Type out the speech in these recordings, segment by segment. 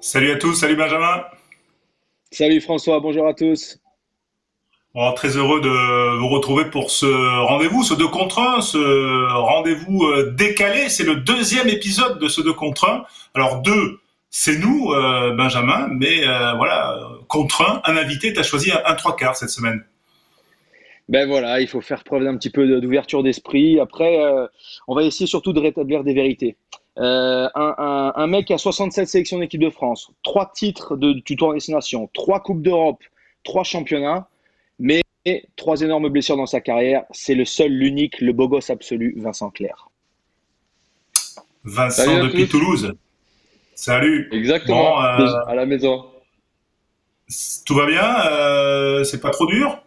Salut à tous, salut Benjamin. Salut François, bonjour à tous. très heureux de vous retrouver pour ce rendez-vous, ce 2 contre 1, ce rendez-vous euh, décalé. C'est le deuxième épisode de ce 2 contre 1. Alors 2, c'est nous, euh, Benjamin, mais euh, voilà, contre 1, un invité, tu as choisi un, 3 quarts cette semaine. Ben voilà, il faut faire preuve d'un petit peu d'ouverture d'esprit. Après, on va essayer surtout de rétablir des vérités. Euh, un, un, mec qui a 67 sélections d'équipe de France, 3 titres de, du tour destination, 3 Coupes d'Europe, 3 championnats, mais 3 énormes blessures dans sa carrière. C'est le seul, l'unique, le beau gosse absolu, Vincent Clerc. Vincent depuis Toulouse. Salut. Exactement, euh, à la maison. Tout va bien euh, C'est pas trop dur?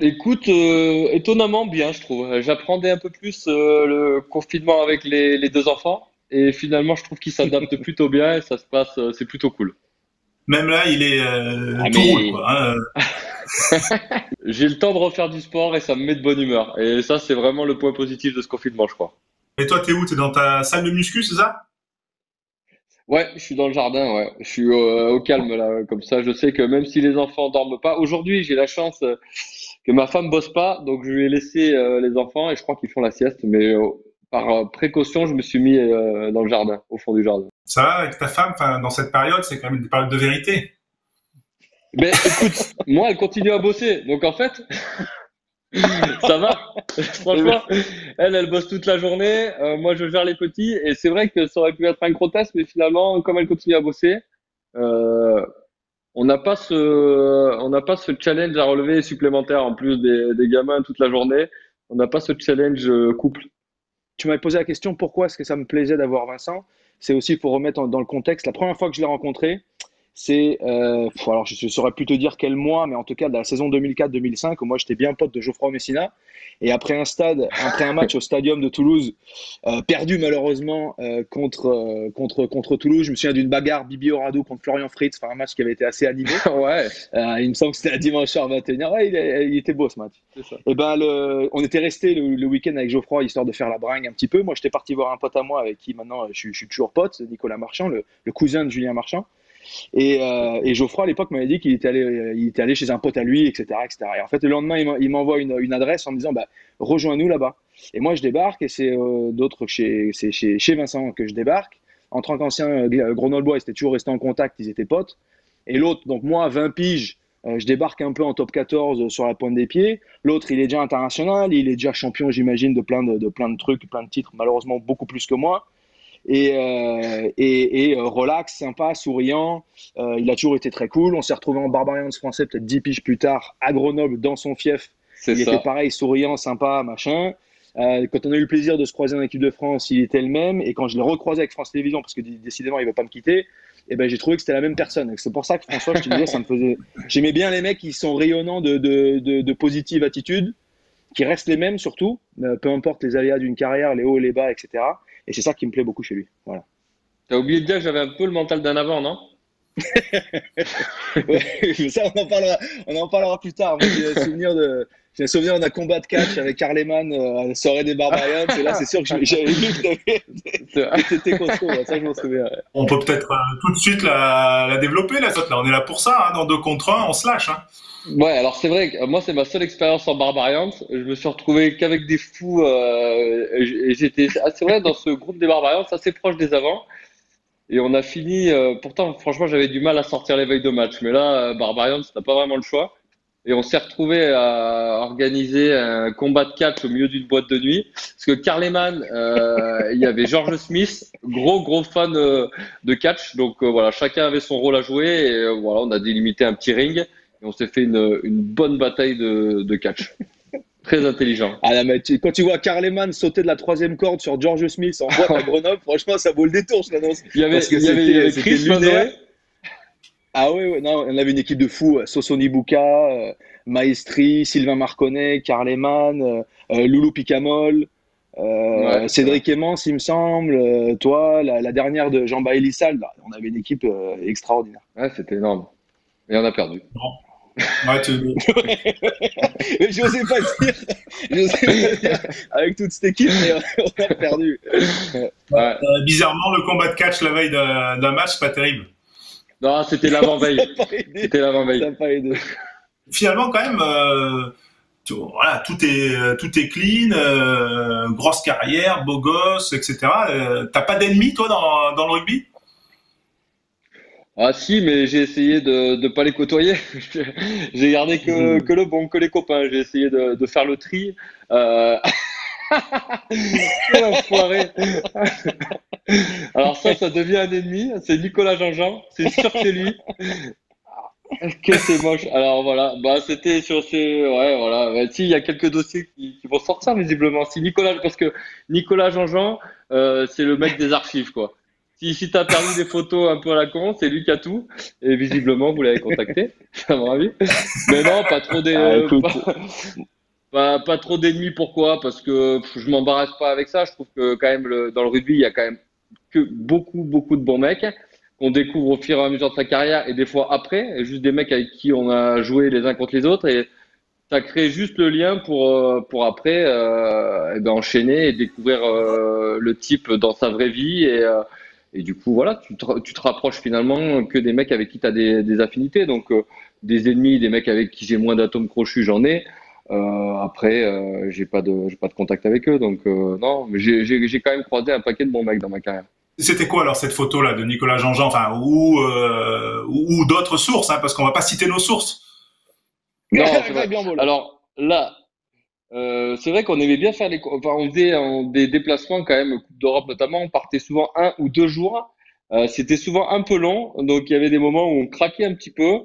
Écoute, euh, étonnamment bien, je trouve. J'apprenais un peu plus euh, le confinement avec les, deux enfants et finalement, je trouve qu'ils s'adaptent plutôt bien et ça se passe, euh, c'est plutôt cool. Même là, il est ah, tout roule, quoi, hein. J'ai le temps de refaire du sport et ça me met de bonne humeur. Et ça, c'est vraiment le point positif de ce confinement, je crois. Et toi, t'es où T'es dans ta salle de muscu, c'est ça? Ouais, je suis dans le jardin, ouais. Je suis au calme là, comme ça. Je sais que même si les enfants dorment pas, aujourd'hui, j'ai la chance que ma femme bosse pas, donc je lui ai laissé euh, les enfants et je crois qu'ils font la sieste, mais euh, par euh, précaution, je me suis mis dans le jardin, au fond du jardin. Ça va avec ta femme, dans cette période, c'est quand même une période de vérité. Mais écoute, moi, elle continue à bosser, donc en fait, ça va. Franchement, elle, elle bosse toute la journée. moi, je gère les petits. Et c'est vrai que ça aurait pu être un grotesque, mais finalement, comme elle continue à bosser, euh, on n'a pas ce, on n'a pas ce challenge à relever supplémentaire en plus des, gamins toute la journée. On n'a pas ce challenge euh, couple. Tu m'avais posé la question pourquoi est-ce que ça me plaisait d'avoir Vincent? C'est aussi pour remettre dans le contexte. La première fois que je l'ai rencontré, c'est, euh, alors je ne saurais plus te dire quel mois, mais en tout cas de la saison 2004-2005, où moi j'étais bien pote de Geoffroy Messina. Et après un stade, après un match au Stadium de Toulouse, euh, perdu malheureusement euh, contre, contre, contre Toulouse, je me souviens d'une bagarre Bibi Oradou contre Florian Fritz, enfin un match qui avait été assez animé. ouais. il me semble que c'était un dimanche soir 21h. Ouais, il, il, était beau ce match. Et ben le, on était resté le, week-end avec Geoffroy histoire de faire la bringue un petit peu. Moi j'étais parti voir un pote à moi avec qui maintenant je, je suis toujours pote, Nicolas Marchand, le, le cousin de Julien Marchand. Et, euh, et Geoffroy, à l'époque, m'avait dit qu'il était, allé, il était allé chez un pote à lui, etc. etc. Et en fait, le lendemain, il m'envoie une, adresse en me disant bah, Rejoins-nous là-bas. Et moi, je débarque et c'est euh, d'autres chez, chez, chez Vincent que je débarque. En tant qu'ancien euh, Grenoblois, ils étaient toujours restés en contact, ils étaient potes. Et l'autre, donc moi, 20 piges, euh, je débarque un peu en top 14 sur la pointe des pieds. L'autre, il est déjà international, il est déjà champion, j'imagine, de plein de, de plein de trucs, plein de titres, malheureusement beaucoup plus que moi et, euh, et, et, euh, relax, sympa, souriant. Euh, il a toujours été très cool. On s'est retrouvé en Barbarians français peut-être 10 piges plus tard à Grenoble dans son fief. Il était pareil, souriant, sympa, machin. Euh, quand on a eu le plaisir de se croiser en équipe de France, il était le même. Et quand je l'ai recroisé avec France Télévisions, parce que décidément il ne va pas me quitter, eh ben, j'ai trouvé que c'était la même personne. C'est pour ça que François, je te disais, ça me faisait. J'aimais bien les mecs qui sont rayonnants de, de, de, de positive attitude, qui restent les mêmes surtout, peu importe les aléas d'une carrière, les hauts et les bas, etc. Et c'est ça qui me plaît beaucoup chez lui. Voilà. T'as oublié de dire que j'avais un peu le mental d'un avant, non? Ça, on en parlera, on en parlera plus tard. J'ai un souvenir de, j'ai souvenir d'un combat de catch avec Carleman euh, à la soirée des Barbarians. Et là, c'est sûr que j'avais vu que t'étais costaud. Ça, je m'en souviens. On peut peut-être euh, tout de suite la, la développer, là, là. On est là pour ça. Hein, dans deux contre un, on se lâche. Hein. Ouais, alors c'est vrai que moi, c'est ma seule expérience en Barbarians. Je me suis retrouvé qu'avec des fous. Euh, et j'étais assez vrai dans ce groupe des Barbarians, assez proche des avants. Et on a fini. Euh, pourtant, franchement, j'avais du mal à sortir les veilles de match. Mais là, euh, Barbarians, t'as pas vraiment le choix. Et on s'est retrouvé à organiser un combat de catch au milieu d'une boîte de nuit. Parce que Carleman, euh, il y avait George Smith, gros gros fan de catch. Donc voilà, chacun avait son rôle à jouer. Et voilà, on a délimité un petit ring. Et on s'est fait une, une, bonne bataille de, de catch. Très intelligent. Ah quand tu vois Carleman sauter de la troisième corde sur George Smith en boîte à Grenoble, franchement, ça vaut le détour, je l'annonce. Il y avait, il y avait, Chris Ah oui, ouais, non, on avait une équipe de fous. Sosoni Buka, euh, Maestri, Sylvain Marconnet, Carleman, euh, euh, Loulou Picamol. Euh, Cédric Aimant, il me semble, toi, la, la, dernière de Jean-Baël on avait une équipe extraordinaire. Ouais, c'était énorme. Et on a perdu. Ouais, tu... J'osais pas dire. J'osais pas dire avec toute cette équipe, mais on a perdu. Ouais. Euh, bizarrement, le combat de catch la veille d'un match, pas terrible. Non, c'était l'avant-veille. c'était l'avant-veille. Finalement, quand même, euh, voilà, tout est tout est clean, euh, grosse carrière, beau gosse, etc. Euh, T'as pas d'ennemis toi dans, dans le rugby? Ah si, mais j'ai essayé de ne pas les côtoyer. j'ai gardé que, que, le bon, que les copains. J'ai essayé de, de, faire le tri. Euh... Alors ça, ça devient un ennemi. C'est Nicolas Jean-Jean. C'est sûr que c'est lui. Que c'est moche. Alors voilà, bah c'était sur ces, ouais voilà. si il y a quelques dossiers qui, qui, vont sortir visiblement. Si Nicolas, parce que Nicolas Jean-Jean, euh, c'est le mec des archives quoi. Si, si tu as perdu des photos un peu à la con, c'est lui qui a tout. Et visiblement, vous l'avez contacté, à mon avis. Mais non, pas trop des, ah, pas, pas, trop d'ennemis. Pourquoi? Parce que je m'embarrasse pas avec ça. Je trouve que quand même, dans le rugby, il y a quand même que beaucoup, beaucoup de bons mecs qu'on découvre au fur et à mesure de sa carrière et des fois après, et juste des mecs avec qui on a joué les uns contre les autres et ça crée juste le lien pour euh, pour après euh, eh ben enchaîner et découvrir euh, le type dans sa vraie vie et et du coup, voilà, tu te, tu te rapproches finalement que des mecs avec qui tu as des, affinités. Donc, des ennemis, des mecs avec qui j'ai moins d'atomes crochus, j'en ai. Euh, après, euh, j'ai pas de, j'ai pas de contact avec eux. Donc, euh, non, mais j'ai quand même croisé un paquet de bons mecs dans ma carrière. C'était quoi alors cette photo là de Nicolas Jean-Jean, enfin ou ou, d'autres sources, hein, parce qu'on va pas citer nos sources. Non, alors là, euh, c'est vrai qu'on aimait bien faire les, enfin, on faisait des déplacements quand même, Coupe d'Europe notamment, on partait souvent un ou deux jours. Euh, c'était souvent un peu long, donc il y avait des moments où on craquait un petit peu.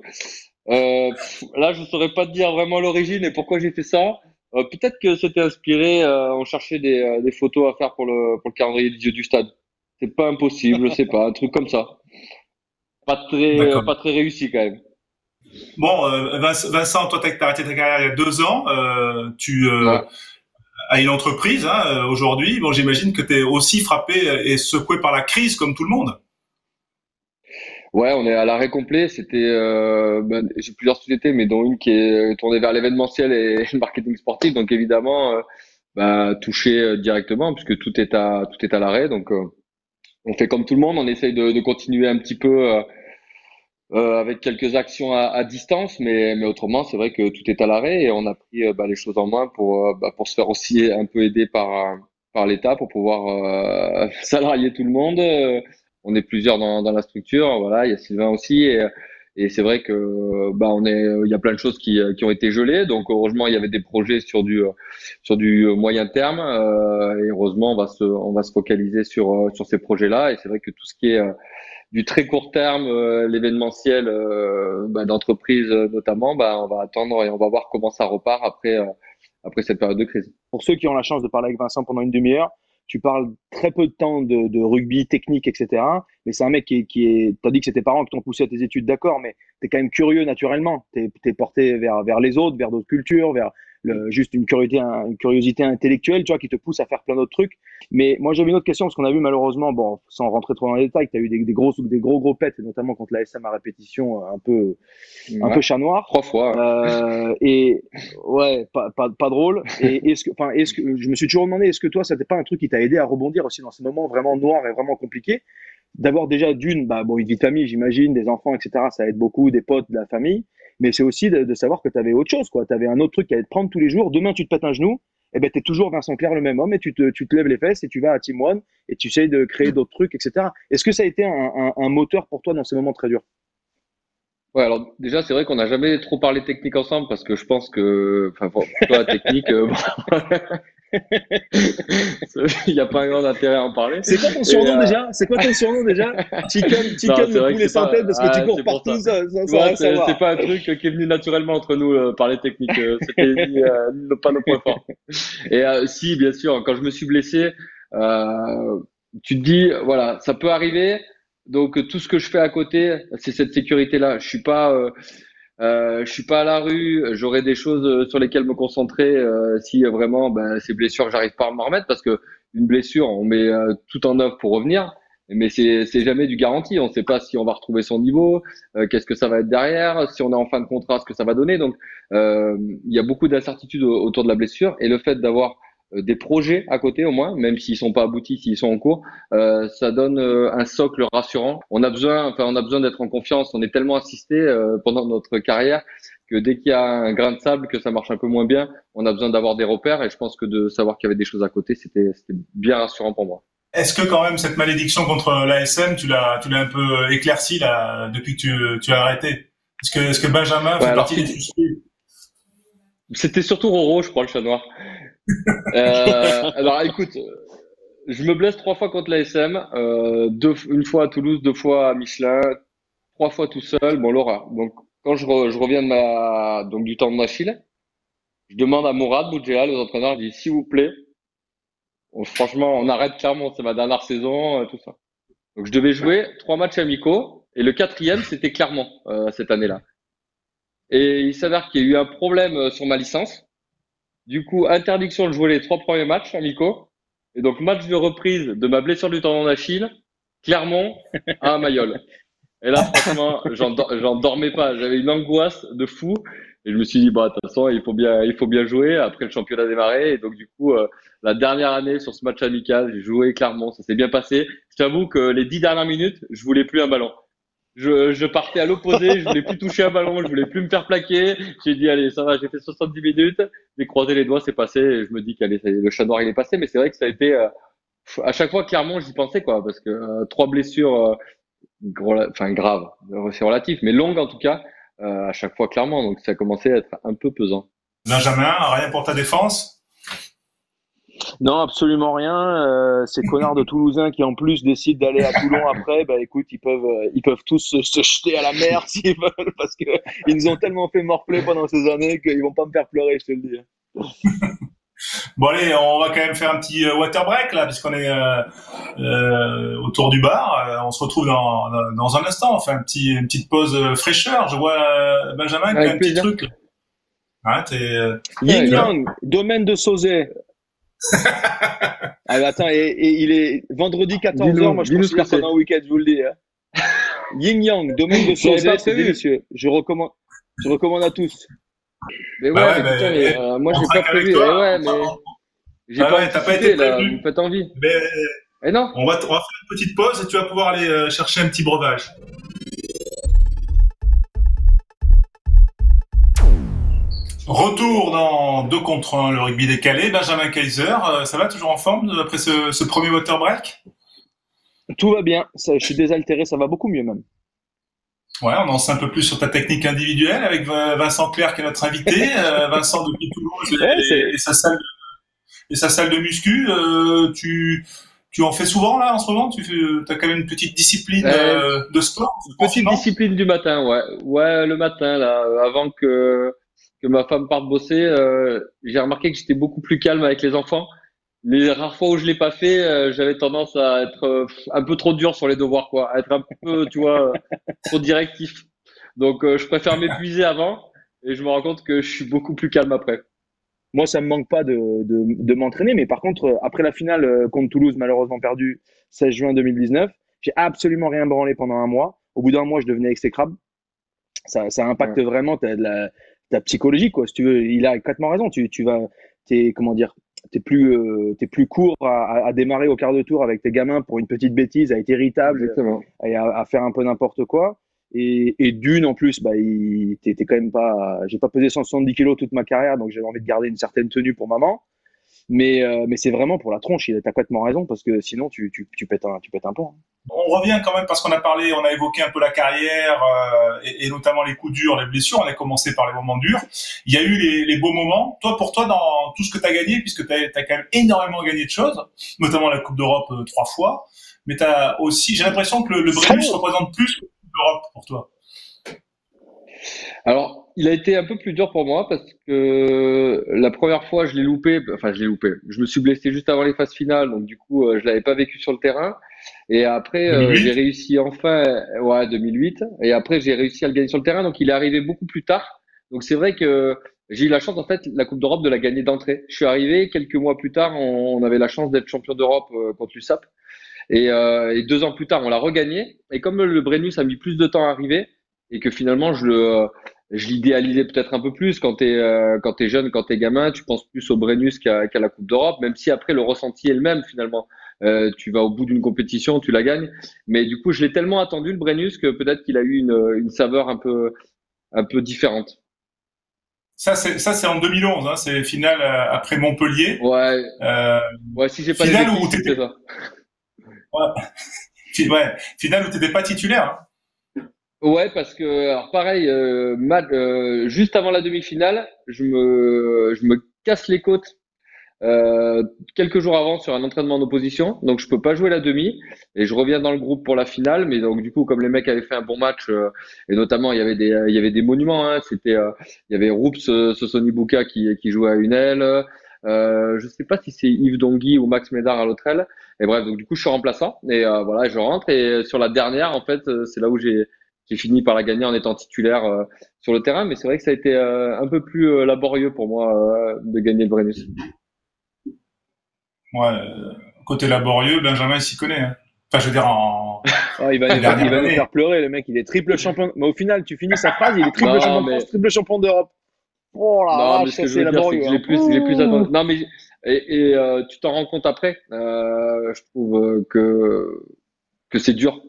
Euh, là, je saurais pas te dire vraiment l'origine et pourquoi j'ai fait ça. Euh, peut-être que c'était inspiré, euh, on cherchait des, des, photos à faire pour le, pour le calendrier des yeux du stade. C'est pas impossible, je sais pas, un truc comme ça. Pas très, pas très réussi quand même. Bon, euh, Vincent, toi, tu as arrêté ta carrière il y a deux ans. Euh, tu euh, as une entreprise hein, aujourd'hui. Bon, j'imagine que tu es aussi frappé et secoué par la crise comme tout le monde. Ouais, on est à l'arrêt complet. C'était, ben, j'ai plusieurs sociétés, mais dont une qui est tournée vers l'événementiel et le marketing sportif. Donc évidemment, bah, touché directement puisque tout est à tout est à l'arrêt. Donc on fait comme tout le monde. On essaye de, de continuer un petit peu euh, avec quelques actions à, à, distance, mais, mais autrement, c'est vrai que tout est à l'arrêt et on a pris euh, bah, les choses en main pour, euh, bah, pour se faire aussi un peu aider par, par l'État pour pouvoir salarier tout le monde. On est plusieurs dans, dans la structure, voilà, il y a Sylvain aussi et, et c'est vrai que bah on est, il y a plein de choses qui, qui ont été gelées. Donc heureusement, il y avait des projets sur du sur du moyen terme. et heureusement, on va se on va se focaliser sur sur ces projets-là. Et c'est vrai que tout ce qui est du très court terme, euh, l'événementiel euh, bah, d'entreprise euh, notamment, bah, on va attendre et on va voir comment ça repart après, après cette période de crise. Pour ceux qui ont la chance de parler avec Vincent pendant une demi-heure, tu parles très peu de temps de, de rugby technique, etc. Mais c'est un mec qui est, t'as dit que c'était parents qui t'ont poussé à tes études, d'accord, mais t'es quand même curieux naturellement. T'es es porté vers, vers les autres, vers d'autres cultures, vers, juste une curiosité, une curiosité intellectuelle, tu vois, qui te pousse à faire plein d'autres trucs. Mais moi, j'avais une autre question, parce qu'on a vu malheureusement, bon, sans rentrer trop dans les détails, que tu as eu des, des, gros, des gros, gros pets, notamment contre la SM à répétition, un peu, un peu chat noir. Trois fois. Euh, et ouais, pas, pas, pas drôle. Et est-ce que, enfin, est-ce que, je me suis toujours demandé, est-ce que toi, c'était pas un truc qui t'a aidé à rebondir aussi dans ces moments vraiment noirs et vraiment compliqués? D'avoir déjà d'une, bah, bon, une vie de famille, j'imagine, des enfants, etc. Ça aide beaucoup, des potes, de la famille mais c'est aussi de, savoir que tu avais autre chose, quoi. Tu avais un autre truc qui allait te prendre tous les jours. Demain, tu te pètes un genou, et eh ben, tu es toujours Vincent Clair, le même homme, et tu te, tu te lèves les fesses et tu vas à Team One et tu essayes de créer d'autres trucs, etc. Est-ce que ça a été un, un, moteur pour toi dans ces moments très durs? Ouais, alors déjà, c'est vrai qu'on n'a jamais trop parlé technique ensemble parce que je pense que, enfin, pour toi, la technique, euh, Il n'y a pas un grand intérêt à en parler. C'est quoi ton surnom euh, déjà? C'est quoi ton surnom déjà? Chicken, chicken le poulet synthèse parce que tu cours partout. Ça. c'est pas un truc qui est venu naturellement entre nous euh, par les techniques. Euh, c'était pas nos points forts. Et si, bien sûr, quand je me suis blessé, tu te dis, voilà, ça peut arriver. Donc tout ce que je fais à côté, c'est cette sécurité-là. Je suis pas euh, je suis pas à la rue, j'aurai des choses euh, sur lesquelles me concentrer euh, si vraiment ben, ces blessures, j'arrive pas à m'en remettre parce que une blessure, on met tout en œuvre pour revenir. mais c'est jamais du garanti. On ne sait pas si on va retrouver son niveau, euh, qu'est-ce que ça va être derrière, si on est en fin de contrat, ce que ça va donner. Donc, euh, il y a beaucoup d'incertitudes autour de la blessure et le fait d'avoir euh, des projets à côté au moins, même s'ils sont pas aboutis, s'ils sont en cours, euh, ça donne un socle rassurant. On a besoin, enfin, on a besoin d'être en confiance. On est tellement assisté pendant notre carrière que dès qu'il y a un grain de sable, que ça marche un peu moins bien, on a besoin d'avoir des repères. Et je pense que de savoir qu'il y avait des choses à côté, c'était bien rassurant pour moi. Est-ce que quand même cette malédiction contre l'ASM, tu l'as, tu l'as un peu éclairci là depuis que tu, tu as arrêté? Est-ce que, est-ce que Benjamin fait partie des C'était surtout Roro, je crois, le chat noir. Euh, alors, écoute, je me blesse trois fois contre l'ASM, euh, deux, une fois à Toulouse, deux fois à Michelin, trois fois tout seul. Bon, Laura. Donc, quand je, je reviens de ma, donc du temps de Machille, je demande à Mourad Boudjéal, aux entraîneurs, je dis s'il vous plaît, franchement, on arrête clairement. C'est ma dernière saison, euh, tout ça. Donc, je devais jouer trois matchs amicaux et le quatrième, c'était Clermont euh, cette année-là. Et il s'avère qu'il y a eu un problème euh, sur ma licence. Du coup, interdiction de jouer les trois premiers matchs amicaux. Et donc, match de reprise de ma blessure du tendon d'Achille, Clermont à Mayol. Et là, franchement, j'en dormais pas. J'avais une angoisse de fou. Et je me suis dit, bah, de toute façon, il faut bien, il faut bien jouer. Après, le championnat a démarré. Et donc, du coup, euh, la dernière année sur ce match amical, j'ai joué clairement. Ça s'est bien passé. Je t'avoue que les dix dernières minutes, je voulais plus un ballon. Je, je partais à l'opposé. je voulais plus toucher un ballon. Je voulais plus me faire plaquer. J'ai dit, allez, ça va, j'ai fait 70 minutes. J'ai croisé les doigts, c'est passé. Je me dis qu'allez, le chat noir, il est passé. Mais c'est vrai que ça a été, euh, à chaque fois, clairement, j'y pensais, quoi. Parce que euh, trois blessures, enfin, graves. C'est relatif, mais longues en tout cas. Euh, à chaque fois clairement. Donc ça a commencé à être un peu pesant. Benjamin, rien pour ta défense? Non, absolument rien. Euh, ces connards de Toulousains qui en plus décident d'aller à Toulon après, bah écoute, ils peuvent, euh, ils peuvent tous se, jeter à la mer s'ils veulent parce que ils nous ont tellement fait morfler pendant ces années qu'ils vont pas me faire pleurer, je te le dis. Bon allez, on va quand même faire un petit euh, water break là, puisqu'on est euh, euh, autour du bar. on se retrouve dans, dans un instant. On fait un petit, une petite pause fraîcheur. Je vois Benjamin qui a un petit truc. Hein, Yin Yang, domaine de Sauzet. Ah, attends, et, il est vendredi 14h. Moi, je considère ça un week-end, je vous le dis. Hein. Yin Yang, domaine de Sauzet, c'est délicieux. Je recommande, je recommande à tous. Mais ouais, bah mais, putain, mais, euh, moi j'ai pas prévu. Toi, ouais, mais j'ai bah pas, ouais, pas été là. Vous faites envie. Mais et non. On va, on va faire une petite pause et tu vas pouvoir aller euh, chercher un petit breuvage. Retour dans 2 contre 1, le rugby décalé. Benjamin Kaiser, euh, ça va toujours en forme après ce, ce premier water break? Tout va bien, ça, je suis désaltéré, ça va beaucoup mieux même. Ouais, on en sait un peu plus sur ta technique individuelle avec Vincent Clerc qui est notre invité. Euh, Vincent depuis Toulouse et, sa salle de, et sa salle de muscu. Euh, tu, tu en fais souvent là en ce moment? Tu as quand même une petite discipline euh, de sport Petite discipline du matin, ouais. Ouais, le matin là, avant que que ma femme parte bosser, j'ai remarqué que j'étais beaucoup plus calme avec les enfants. Les rares fois où je l'ai pas fait, euh, j'avais tendance à être euh, un peu trop dur sur les devoirs, quoi, à être un peu, tu vois, trop directif. Donc, euh, je préfère m'épuiser avant et je me rends compte que je suis beaucoup plus calme après. Moi, ça me manque pas de, de, de m'entraîner, mais par contre, après la finale contre Toulouse, malheureusement perdue 16 juin 2019, j'ai absolument rien branlé pendant un mois. Au bout d'un mois, je devenais exécrable. Ça, ça impacte vraiment la, ta psychologie, quoi. Si tu veux, il a complètement raison. Tu, tu vas, t'es, comment dire, t'es plus euh, t'es plus court à, à, démarrer au quart de tour avec tes gamins pour une petite bêtise, à être irritable et à, à, faire un peu n'importe quoi. Et, et d'une en plus, bah, t'es quand même pas, j'ai pas pesé 170 kilos toute ma carrière, donc j'avais envie de garder une certaine tenue pour maman. Mais, euh, mais c'est vraiment pour la tronche, il a complètement raison, parce que sinon tu, tu, tu pètes un, tu pètes un pont. Hein. On revient quand même parce qu'on a parlé, on a évoqué un peu la carrière euh, et, et, notamment les coups durs, les blessures. On a commencé par les moments durs. Il y a eu les, les beaux moments. Toi, pour toi, dans tout ce que tu as gagné, puisque tu as, as, quand même énormément gagné de choses, notamment la Coupe d'Europe euh, trois fois, mais tu as aussi, j'ai l'impression que le, le Brennus représente plus que la Coupe d'Europe pour toi. Alors, il a été un peu plus dur pour moi parce que la première fois, je l'ai loupé. Enfin, je l'ai loupé. Je me suis blessé juste avant les phases finales, donc du coup, euh, je l'avais pas vécu sur le terrain. Et après, euh, j'ai réussi enfin, ouais, 2008. Et après, j'ai réussi à le gagner sur le terrain. Donc, il est arrivé beaucoup plus tard. Donc, c'est vrai que j'ai eu la chance, en fait, la Coupe d'Europe de la gagner d'entrée. Je suis arrivé quelques mois plus tard. On, avait la chance d'être champion d'Europe euh, contre l'USAP. Et, euh, et deux ans plus tard, on l'a regagné. Et comme le Brennus a mis plus de temps à arriver et que finalement je le je l'idéalisais peut-être un peu plus quand tu es, euh, quand es jeune, quand tu es gamin, tu penses plus au Brennus qu'à la Coupe d'Europe, même si après le ressenti est le même finalement. Euh, tu vas au bout d'une compétition, tu la gagnes. Mais du coup, je l'ai tellement attendu le Brennus que peut-être qu'il a eu une, une saveur un peu, un peu différente. Ça, c'est ça, c'est en 2011. Hein, c'est finale euh, après Montpellier. Ouais. Euh, ouais, si j'ai pas finale où t'étais. Ouais. ouais. Finale où t'étais pas titulaire. Hein. Ouais, parce que alors pareil, euh, euh, juste avant la demi-finale, je me je me casse les côtes euh, quelques jours avant sur un entraînement d'opposition, donc je peux pas jouer la demi et je reviens dans le groupe pour la finale. Mais donc du coup, comme les mecs avaient fait un bon match et notamment il y avait des il y avait des monuments, hein, c'était il y avait Roups Sosoni Buka qui qui jouait à une aile. Euh, je sais pas si c'est Yves Dongui ou Max Médard à l'autre aile. Et bref, donc du coup je suis remplaçant et voilà, je rentre et sur la dernière en fait c'est là où j'ai j'ai fini par la gagner en étant titulaire euh, sur le terrain, mais c'est vrai que ça a été euh, un peu plus euh, laborieux pour moi de gagner le Brennus. Ouais, côté laborieux, Benjamin s'y connaît. Hein. Enfin, je veux dire en. Oh, il va, nous faire, il va nous faire pleurer, le mec. Il est triple champion. Mais au final, tu finis sa phrase, il est triple champion de France, triple champion d'Europe. Oh là là, c'est laborieux. J'ai plus, j'ai plus Non, mais et, et tu t'en rends compte après. je trouve que que c'est dur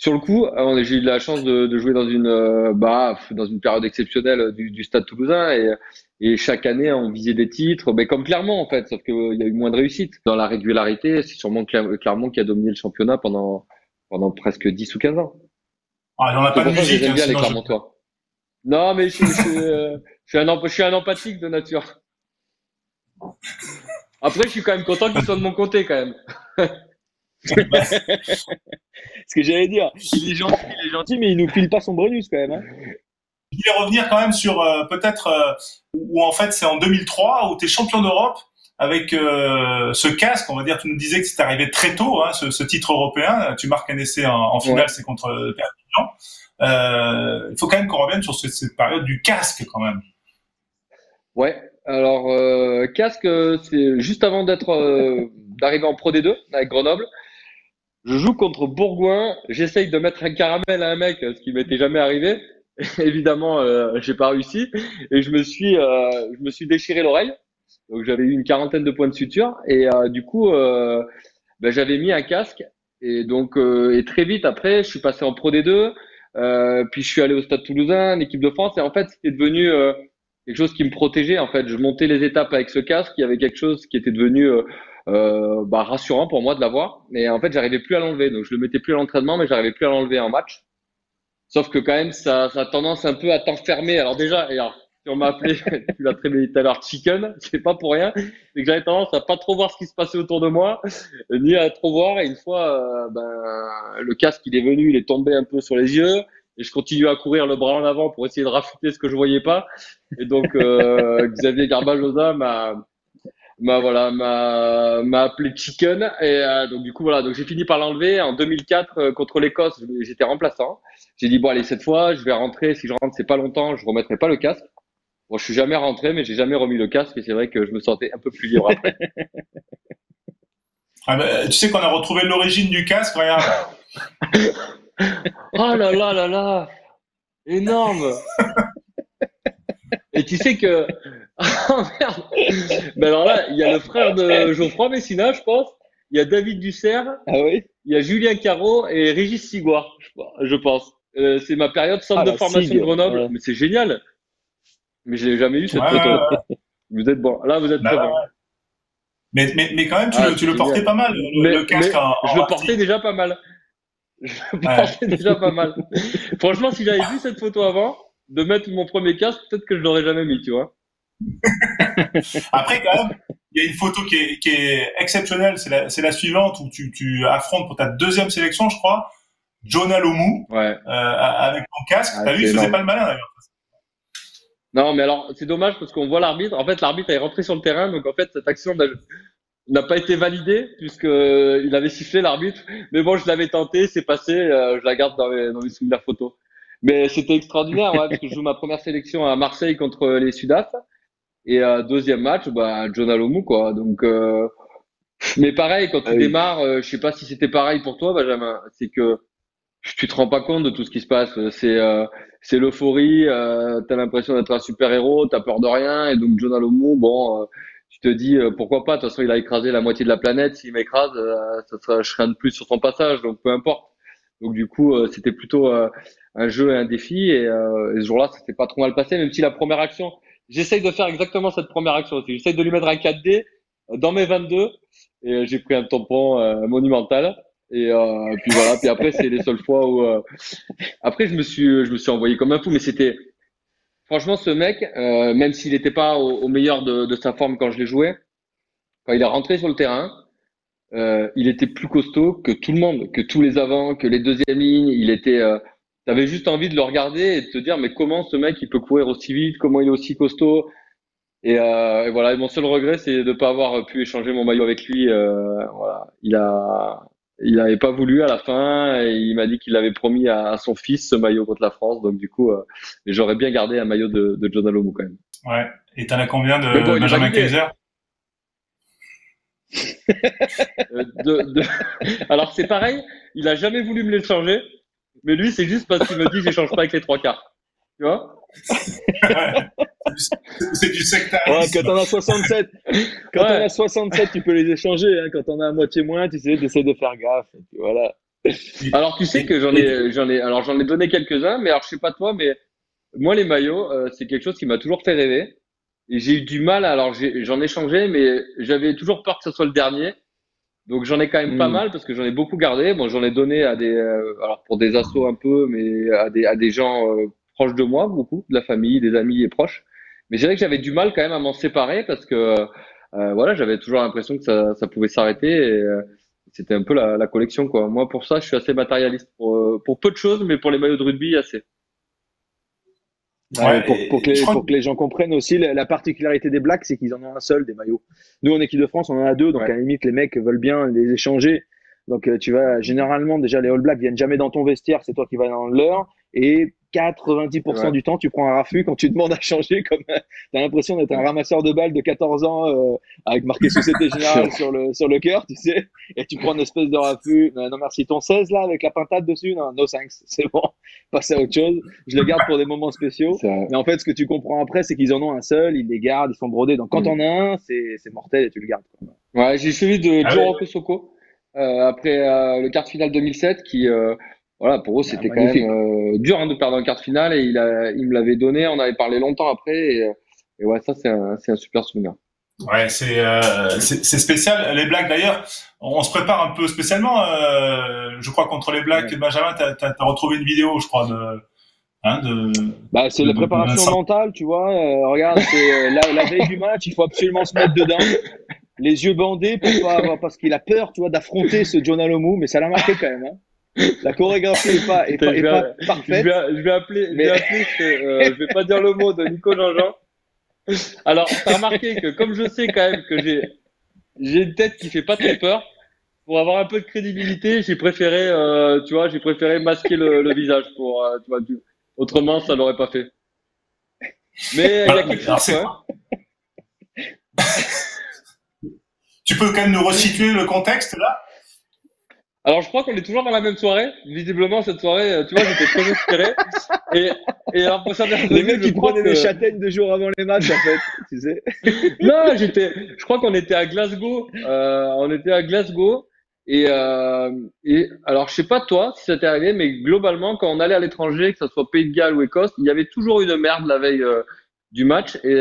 sur le coup, j'ai eu de la chance de, de jouer dans une, euh, bah, dans une période exceptionnelle du, du Stade Toulousain et, et, chaque année on visait des titres, mais comme Clermont en fait, sauf qu'il y a eu moins de réussite. Dans la régularité, c'est sûrement Clermont qui a dominé le championnat pendant pendant presque 10 ou 15 ans. Ah, il en a pas de musique. J'aime bien les Clermontois. Non, mais je, je, euh, je, suis un, je suis un empathique de nature. Après, je suis quand même content qu'ils soient de mon côté quand même. Ce que j'allais dire, il est gentil, il est gentil, mais il nous file pas son bonus quand même. Hein. Je voulais revenir quand même sur euh, peut-être euh, où en fait c'est en 2003 où tu es champion d'Europe avec euh, ce casque. On va dire, tu nous disais que c'est arrivé très tôt, hein, ce, ce, titre européen. Tu marques un essai en, en finale, c'est contre Perpignan. Il faut quand même qu'on revienne sur cette, cette, période du casque quand même. Ouais. Alors casque, c'est juste avant d'être d'arriver en Pro D2 avec Grenoble. Je joue contre Bourgoin, j'essaye de mettre un caramel à un mec, ce qui m'était jamais arrivé. Évidemment, euh, j'ai pas réussi et je me suis, euh, je me suis déchiré l'oreille. Donc j'avais eu une quarantaine de points de suture et euh, du coup, euh, ben, j'avais mis un casque et donc euh, et très vite après, je suis passé en Pro D2. puis je suis allé au Stade Toulousain, l'équipe de France et en fait c'était devenu quelque chose qui me protégeait. En fait, je montais les étapes avec ce casque. Il y avait quelque chose qui était devenu euh, bah, rassurant pour moi de l'avoir. Mais en fait, j'arrivais plus à l'enlever. Donc, je le mettais plus à l'entraînement, mais j'arrivais plus à l'enlever en match. Sauf que quand même, ça, ça a tendance un peu à t'enfermer. Alors déjà, et alors, on m'a appelé, tu l'as très bien dit tout à l'heure, chicken, c'est pas pour rien. C'est que j'avais tendance à pas trop voir ce qui se passait autour de moi, ni à trop voir. Et une fois, euh, ben, le casque, il est venu, il est tombé un peu sur les yeux. Et je continue à courir le bras en avant pour essayer de raffouter ce que je voyais pas. Et donc, euh, Xavier Garbajosa m'a, m'a voilà m'a m'a appelé Chicken et euh, donc du coup voilà. Donc j'ai fini par l'enlever en 2004 euh, contre l'Écosse. J'étais remplaçant. J'ai dit bon allez cette fois je vais rentrer. Si je rentre c'est pas longtemps je remettrai pas le casque. Bon je suis jamais rentré mais j'ai jamais remis le casque et c'est vrai que je me sentais un peu plus libre après. Ah ben, tu sais qu'on a retrouvé l'origine du casque regarde. Oh là là là là. Énorme. Et tu sais que Oh merde Ben alors là, il y a le frère de Geoffroy Messina, je pense. Il y a David Dussert. Ah oui Il y a Julien Caro et Régis Sigouard, je pense. Euh, c'est ma période centre ah, de formation de Grenoble. Mais c'est génial. Mais je n'ai jamais eu cette photo. Vous êtes bon. Là, vous êtes très bon. Mais, mais, mais quand même, tu, ah, le, tu le, portais pas mal, le, casque en, Je le portais déjà pas mal. Je le portais déjà pas mal. Franchement, si j'avais vu cette photo avant, de mettre mon premier casque, peut-être que je l'aurais jamais mis, tu vois. Après, quand même, il y a une photo qui est, qui est exceptionnelle. C'est la, la, suivante où tu, tu, affrontes pour ta deuxième sélection, je crois, Jonah Lomu ouais. euh, avec ton casque. Ah, T'as vu, il faisait pas le malin d'ailleurs. Non, mais alors c'est dommage parce qu'on voit l'arbitre. En fait, l'arbitre est rentré sur le terrain, donc en fait cette action n'a pas été validée puisque euh, il avait sifflé l'arbitre. Mais bon, je l'avais tenté, c'est passé. Euh, je la garde dans les, dans les souvenirs photo. Mais c'était extraordinaire, ouais, parce que je joue ma première sélection à Marseille contre les Sudaf. Et euh, deuxième match, bah, John Alomou, quoi. Donc, euh, Mais pareil, quand tu Ah démarres, euh, je sais pas si c'était pareil pour toi, Benjamin, c'est que tu te rends pas compte de tout ce qui se passe. C'est euh, c'est l'euphorie, euh, t'as l'impression d'être un super héros, t'as peur de rien, et donc Jonah Lomu, bon, euh, tu te dis euh, pourquoi pas? De toute façon, il a écrasé la moitié de la planète. S'il m'écrase, ça sera, je serai un de plus sur son passage, donc peu importe. Donc du coup, c'était plutôt un jeu et un défi, et, et ce jour-là, ça s'est pas trop mal passé, même si la première action, j'essaye de faire exactement cette première action aussi. J'essaye de lui mettre un 4D dans mes 22 et euh, j'ai pris un tampon euh, monumental. Et euh, puis voilà. Puis après c'est les seules fois où euh, après je me suis je me suis envoyé comme un fou mais c'était franchement ce mec euh, même s'il n'était pas au, au meilleur de, de sa forme quand je l'ai joué quand il est rentré sur le terrain euh, il était plus costaud que tout le monde que tous les avants que les deuxièmes lignes. Il était euh, T'avais juste envie de le regarder et de te dire mais comment ce mec il peut courir aussi vite? Comment il est aussi costaud? Et, euh, et voilà, et mon seul regret, c'est de ne pas avoir pu échanger mon maillot avec lui. Euh, voilà, il a, il n'avait pas voulu à la fin. Et il m'a dit qu'il avait promis à, à, son fils ce maillot contre la France. Donc du coup, euh, j'aurais bien gardé un maillot de, de John Alomou quand même. Ouais. Et t'en as combien de bon, Benjamin Kaiser? De, de... Alors c'est pareil, il a jamais voulu me l'échanger, mais lui c'est juste parce qu'il me dit j'échange pas avec les trois quarts. Tu vois? C'est du sectarisme. Ouais, quand t'en as 67, quand ouais. t'en as 67, tu peux les échanger. Hein. Quand t'en as à moitié moins, tu sais, d'essayer de faire gaffe. Et puis voilà. Alors tu sais que j'en ai, j'en ai, alors j'en ai donné quelques-uns, mais alors je sais pas toi, mais moi les maillots, euh, c'est quelque chose qui m'a toujours fait rêver. Et j'ai eu du mal. Alors j'en ai, ai, changé, mais j'avais toujours peur que ce soit le dernier. Donc j'en ai quand même mmh. pas mal parce que j'en ai beaucoup gardé. Bon, j'en ai donné à des, euh, alors pour des assos un peu, mais à des, à des gens euh, proches de moi, beaucoup, de la famille, des amis et proches. Mais je dirais que j'avais du mal quand même à m'en séparer parce que euh, voilà, j'avais toujours l'impression que ça, ça pouvait s'arrêter et euh, c'était un peu la, la, collection quoi. Moi pour ça, je suis assez matérialiste pour, euh, pour peu de choses, mais pour les maillots de rugby assez. Ouais, pour, pour, que les, pour, que les, gens comprennent aussi, la, la particularité des Blacks, c'est qu'ils en ont un seul des maillots. Nous, en équipe de France, on en a deux, donc ouais. à la limite, les mecs veulent bien les échanger. Donc, euh, tu vas généralement, déjà, les All Blacks viennent jamais dans ton vestiaire, c'est toi qui vas dans le leur. Et 90% ouais. du temps, tu prends un raffut quand tu demandes à changer, comme t'as l'impression d'être un ramasseur de balles de 14 ans euh, avec marqué Société Générale sur le sur le cœur, tu sais, et tu prends une espèce de raffut. Non, non merci, ton 16 là avec la pintade dessus, non, no thanks, c'est bon, passe à autre chose. Je le garde pour des moments spéciaux. Mais en fait, ce que tu comprends après, c'est qu'ils en ont un seul, ils les gardent, ils sont brodés. Donc quand mmh. t'en as un, c'est c'est mortel et tu le gardes. Quoi. Ouais, j'ai celui de ah, Joe ouais. Soko euh, après euh, le quart de finale 2007 qui euh, voilà, pour eux, c'était ah, quand même euh, dur hein, de perdre un quart de finale et il, a, il me l'avait donné. On avait parlé longtemps après et, et ouais, ça, c'est un, un, super souvenir. Ouais, c'est euh, spécial. Les Blacks, d'ailleurs, on se prépare un peu spécialement. Euh, je crois contre les Blacks, ouais. Benjamin, tu as, as, retrouvé une vidéo, je crois, de. Hein, de bah, c'est la préparation mentale, tu vois. Euh, regarde, c'est la, la veille du match, il faut absolument se mettre dedans. Les yeux bandés pour pas, parce qu'il a peur, tu vois, d'affronter ce John Alomou, mais ça l'a marqué quand même. Hein. La chorégraphie est pas, est pas, est pas parfaite. Je vais, je vais appeler, mais... je vais appeler, euh, je vais pas dire le mot de Nico Jean-Jean. Alors, t'as remarqué que comme je sais quand même que j'ai, j'ai une tête qui fait pas très peur, pour avoir un peu de crédibilité, j'ai préféré, euh, tu vois, j'ai préféré masquer le, le visage pour, euh, tu vois, tu... autrement ça l'aurait pas fait. Mais il y a quelque chose, tu peux quand même nous resituer le contexte là? Alors, je crois qu'on est toujours dans la même soirée. Visiblement, cette soirée, euh, tu vois, j'étais très inspiré. Et, et alors, pour savoir les mecs qui prenaient que... des châtaignes deux jours avant les matchs, en fait, tu sais. non, j'étais, je crois qu'on était à Glasgow. Euh, on était à Glasgow. Et, euh, et alors, je sais pas toi si ça t'est arrivé, mais globalement, quand on allait à l'étranger, que ce soit Pays de Galles ou Écosse, il y avait toujours une merde la veille euh, du match. Et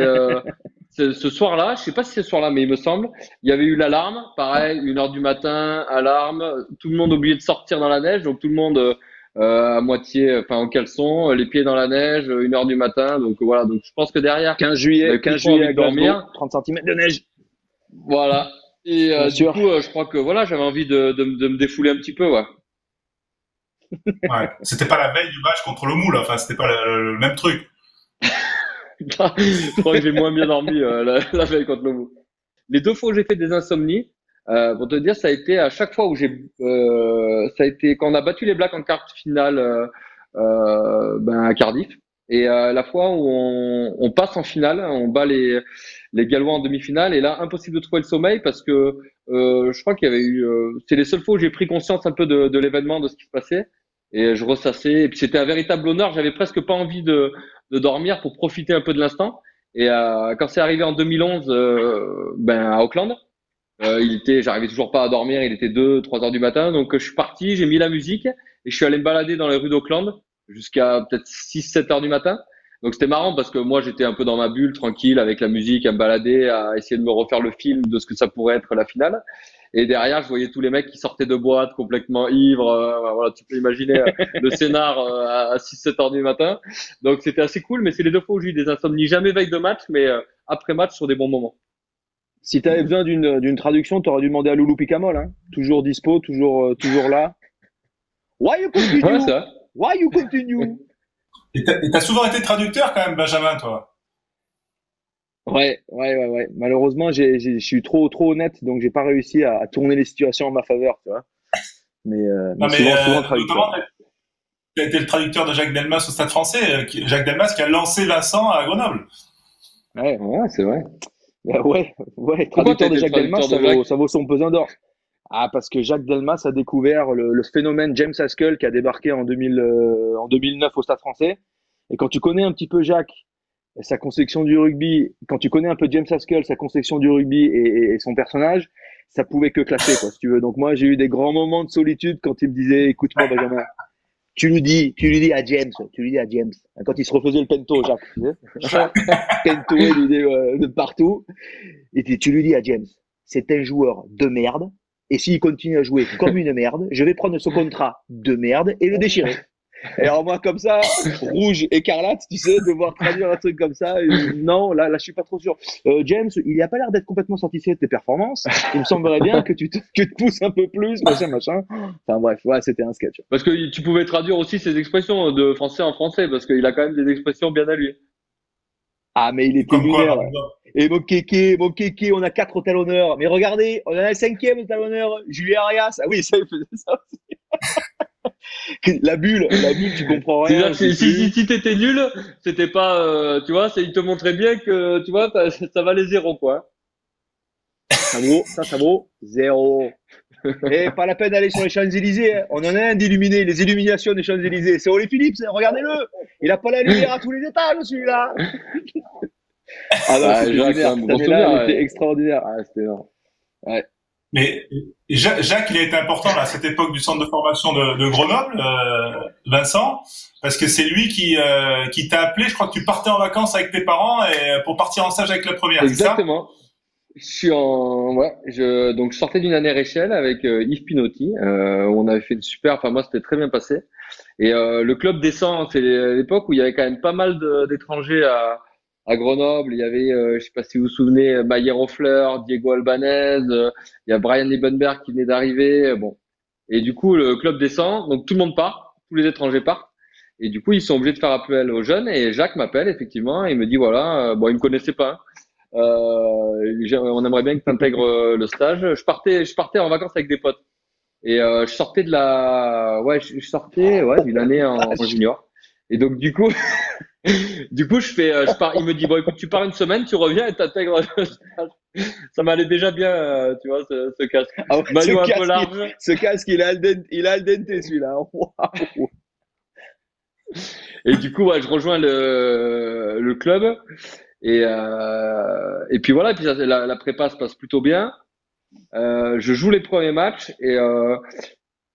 euh, ce soir-là, je sais pas si c'est ce soir-là, mais il me semble, il y avait eu l'alarme, pareil, une heure du matin, alarme, tout le monde oublié de sortir dans la neige, donc tout le monde euh, à moitié, enfin en caleçon, les pieds dans la neige, une heure du matin, donc voilà, donc je pense que derrière, 15 juillet, 15 juillet à dormir, 30 cm de neige. Voilà. Et euh, du coup, euh, je crois que voilà, j'avais envie de, de, de, me défouler un petit peu, ouais. ouais. C'était pas la veille du match contre le moule, enfin c'était pas le, le même truc. je crois que j'ai moins bien dormi euh, la, veille contre le mou. Les deux fois où j'ai fait des insomnies, euh, pour te dire, ça a été à chaque fois où j'ai, euh, ça a été quand on a battu les Blacks en quart finale euh, ben à Cardiff. Et la fois où on, passe en finale, on bat les, les Gallois en demi-finale. Et là, impossible de trouver le sommeil parce que je crois qu'il y avait eu. C'est les seules fois où j'ai pris conscience un peu de, de l'événement, de ce qui se passait. Et je ressassais. Et puis c'était un véritable honneur. J'avais presque pas envie de, de dormir pour profiter un peu de l'instant. Et euh, quand c'est arrivé en 2011, euh, ben à Auckland, euh, il était, j'arrivais toujours pas à dormir. Il était 2, 3 heures du matin. Donc je suis parti, j'ai mis la musique et je suis allé me balader dans les rues d'Auckland jusqu'à peut-être 6, 7 heures du matin. Donc c'était marrant parce que moi j'étais un peu dans ma bulle, tranquille, avec la musique, à me balader, à essayer de me refaire le film de ce que ça pourrait être la finale. Et derrière, je voyais tous les mecs qui sortaient de boîte complètement ivres. Euh, voilà, tu peux imaginer euh, le scénar euh, à 6-7 heures du matin. Donc c'était assez cool, mais c'est les deux fois où j'ai eu des insomnies. Jamais veille de match, mais après match sur des bons moments. Si tu avais besoin d'une traduction, tu aurais dû demander à Loulou Picamol. Hein. Toujours dispo, toujours, toujours là. Why you continue? Ouais, Why you continue? Et t'as souvent été traducteur quand même, Benjamin, toi. Ouais, ouais, ouais, ouais. Malheureusement, je suis trop, trop honnête, donc j'ai pas réussi à, tourner les situations en ma faveur, tu vois. Mais, euh, mais, souvent, euh, souvent traducteur. Tu as été le traducteur de Jacques Delmas au Stade Français, euh, Jacques Delmas qui a lancé Vincent à Grenoble. Ouais, ouais, c'est vrai. Bah ouais, ouais, traducteur de Jacques Delmas, ça, vaut, ça vaut son pesant d'or. Ah, parce que Jacques Delmas a découvert le, le phénomène James Haskell qui a débarqué en, 2000, euh, en 2009 au Stade français. Et quand tu connais un petit peu Jacques, sa conception du rugby, quand tu connais un peu James Haskell, sa conception du rugby et, et, son personnage, ça pouvait que classer, quoi, si tu veux. Donc moi, j'ai eu des grands moments de solitude quand il me disait, écoute-moi, Benjamin, tu lui dis, tu lui dis à James, tu lui dis à James, quand il se refaisait le pento, Jacques, tu sais, pento euh, de partout, et tu lui dis à James, c'est un joueur de merde, et s'il continue à jouer comme une merde, je vais prendre ce contrat de merde et le déchirer. Et alors moi comme ça, rouge écarlate, tu sais, devoir traduire un truc comme ça, non, là, là je suis pas trop sûr. Euh, James, il a pas l'air d'être complètement satisfait de tes performances. Il me semblerait bien que tu te, que tu te pousses un peu plus, machin, machin. Enfin bref, ouais, c'était un sketch. Parce que tu pouvais traduire aussi ses expressions de français en français, parce qu'il a quand même des expressions bien à lui. Ah mais il est lunaire. Et mon kéké, mon kéké, on a quatre au talonneur. Mais regardez, on a un cinquième au talonneur, Julien Arias. Ah oui, ça, il faisait ça aussi. la bulle, la bulle, tu comprends rien. Si, si, si, t'étais nul, c'était pas, euh, tu vois, il te montrait bien que, tu vois, ça valait zéro, quoi. Ça vaut, ça, ça vaut zéro. Et pas la peine d'aller sur les Champs-Élysées. Hein. On en a un d'illuminé, les illuminations des Champs-Élysées. C'est Olé Philippe, regardez-le. Il a pas la lumière à tous les étages, celui-là. Ah non, Jacques, c'était extraordinaire. Ah, c'était ouais. Mais Jacques, il a été important à cette époque du centre de formation de, Grenoble, euh, Vincent, parce que c'est lui qui, euh, qui t'a appelé. Je crois que tu partais en vacances avec tes parents et pour partir en stage avec la première. Exactement. je suis en ouais, je donc je sortais d'une année Réchelle avec euh, Yves Pinotti. Euh, on avait fait une super. Enfin moi c'était très bien passé. Et euh, le club descend. C'est l'époque où il y avait quand même pas mal d'étrangers à à Grenoble, il y avait, euh, je sais pas si vous vous souvenez, Mayer Fleur, Diego Albanez, euh, il y a Brian Liebenberg qui venait d'arriver. Euh, bon. Et du coup, le club descend, donc tout le monde part, tous les étrangers partent. Et du coup, ils sont obligés de faire appel aux jeunes. Et Jacques m'appelle effectivement et me dit voilà, bon, il me connaissait pas. Hein. on aimerait bien que tu intègres le stage. Je partais, je partais en vacances avec des potes. Et je sortais de la, ouais, je, sortais, ouais, d'une année en, en junior. Et donc du coup, du coup, je fais, euh, je pars, il me dit bon, écoute, tu pars une semaine, tu reviens et t'intègres. ça m'allait déjà bien, euh, tu vois, ce, ce casque. Ah un peu large. ce casque, il a le il a le denté celui-là. et du coup, ouais, je rejoins le, le club et euh, et puis voilà, puis la, la, prépa se passe plutôt bien. Euh, je joue les premiers matchs et euh,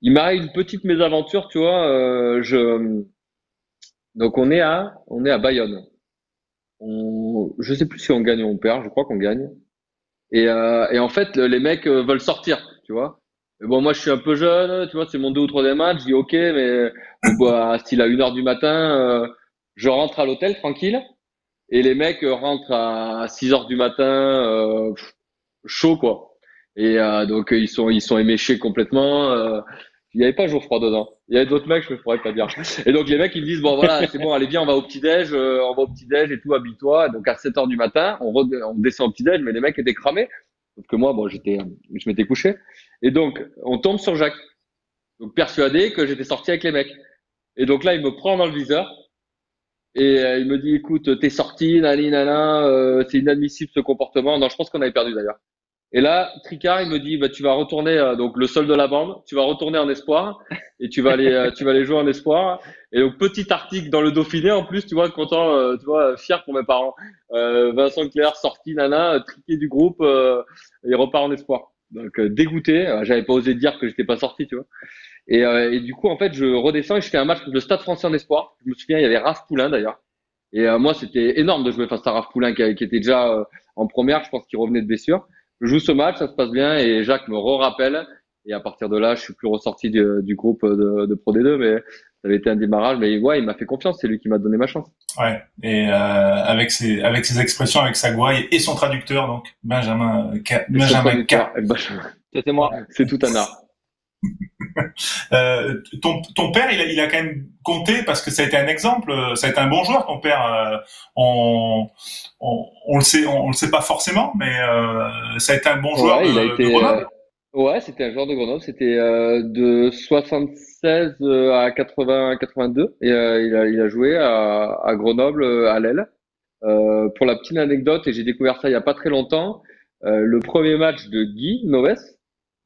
il m'arrive une petite mésaventure, tu vois. Euh, je donc on est à, on est à Bayonne. On, je sais plus si on gagne ou on perd. Je crois qu'on gagne. Et, euh, en fait, les mecs euh, veulent sortir, tu vois. Mais bon, moi, je suis un peu jeune, tu vois. C'est mon deux ou troisième match. Je dis ok, mais bah, style à une heure du matin, euh, je rentre à l'hôtel tranquille. Et les mecs rentrent à 6 heures du matin, euh, chaud quoi. Et donc ils sont ils sont éméchés complètement. Il n'y avait pas Geoffroy dedans. Il y avait d'autres mecs, je ne pourrais pas dire. Et donc les mecs ils me disent bon voilà c'est bon allez viens on va au petit déj, euh, on va au petit déj et tout habille-toi. Donc à 7 heures du matin on, descend au petit déj mais les mecs étaient cramés. Sauf que moi bon j'étais je m'étais couché et donc on tombe sur Jacques. Donc persuadé que j'étais sorti avec les mecs. Et donc là il me prend dans le viseur Et il me dit, écoute, t'es sorti, nani, nana, c'est inadmissible ce comportement. Non, je pense qu'on avait perdu d'ailleurs. Et là, Tricard, il me dit, bah, tu vas retourner, euh, donc le sol de la bande, tu vas retourner en espoir et tu vas aller, euh, tu vas aller jouer en espoir. Et donc, petit article dans le Dauphiné, en plus, tu vois, content, euh, tu vois, fier pour mes parents. Vincent Claire sorti, nana, triqué du groupe, et repart en espoir. Donc, dégoûté. J'avais pas osé dire que j'étais pas sorti, tu vois. Et, et, du coup, en fait, je redescends et je fais un match de Stade français en espoir. Je me souviens, il y avait Raph Poulain d'ailleurs. Et moi, c'était énorme de jouer face à Raph Poulain qui, qui était déjà en première. Je pense qu'il revenait de blessure je joue ce match, ça se passe bien et Jacques me re-rappelle. Et à partir de là, je suis plus ressorti du, du groupe de, de, Pro D2, mais ça avait été un démarrage. Mais ouais, il m'a fait confiance, c'est lui qui m'a donné ma chance. Ouais, et euh, avec ses avec ses expressions, avec sa gouaille et son traducteur, donc Benjamin Benjamin C'était moi. C'est tout un art. Euh, ton, ton père, il a, il a quand même compté parce que ça a été un exemple. Ça a été un bon joueur, ton père. Euh, on, on, on, le sait, on, le sait pas forcément, mais euh, ça a été un bon joueur il a été, Grenoble. ouais, c'était un joueur de Grenoble. C'était de 76 à 80, 82 et il a, il a joué à, à Grenoble à l'aile. pour la petite anecdote, et j'ai découvert ça il y a pas très longtemps. le premier match de Guy Noves,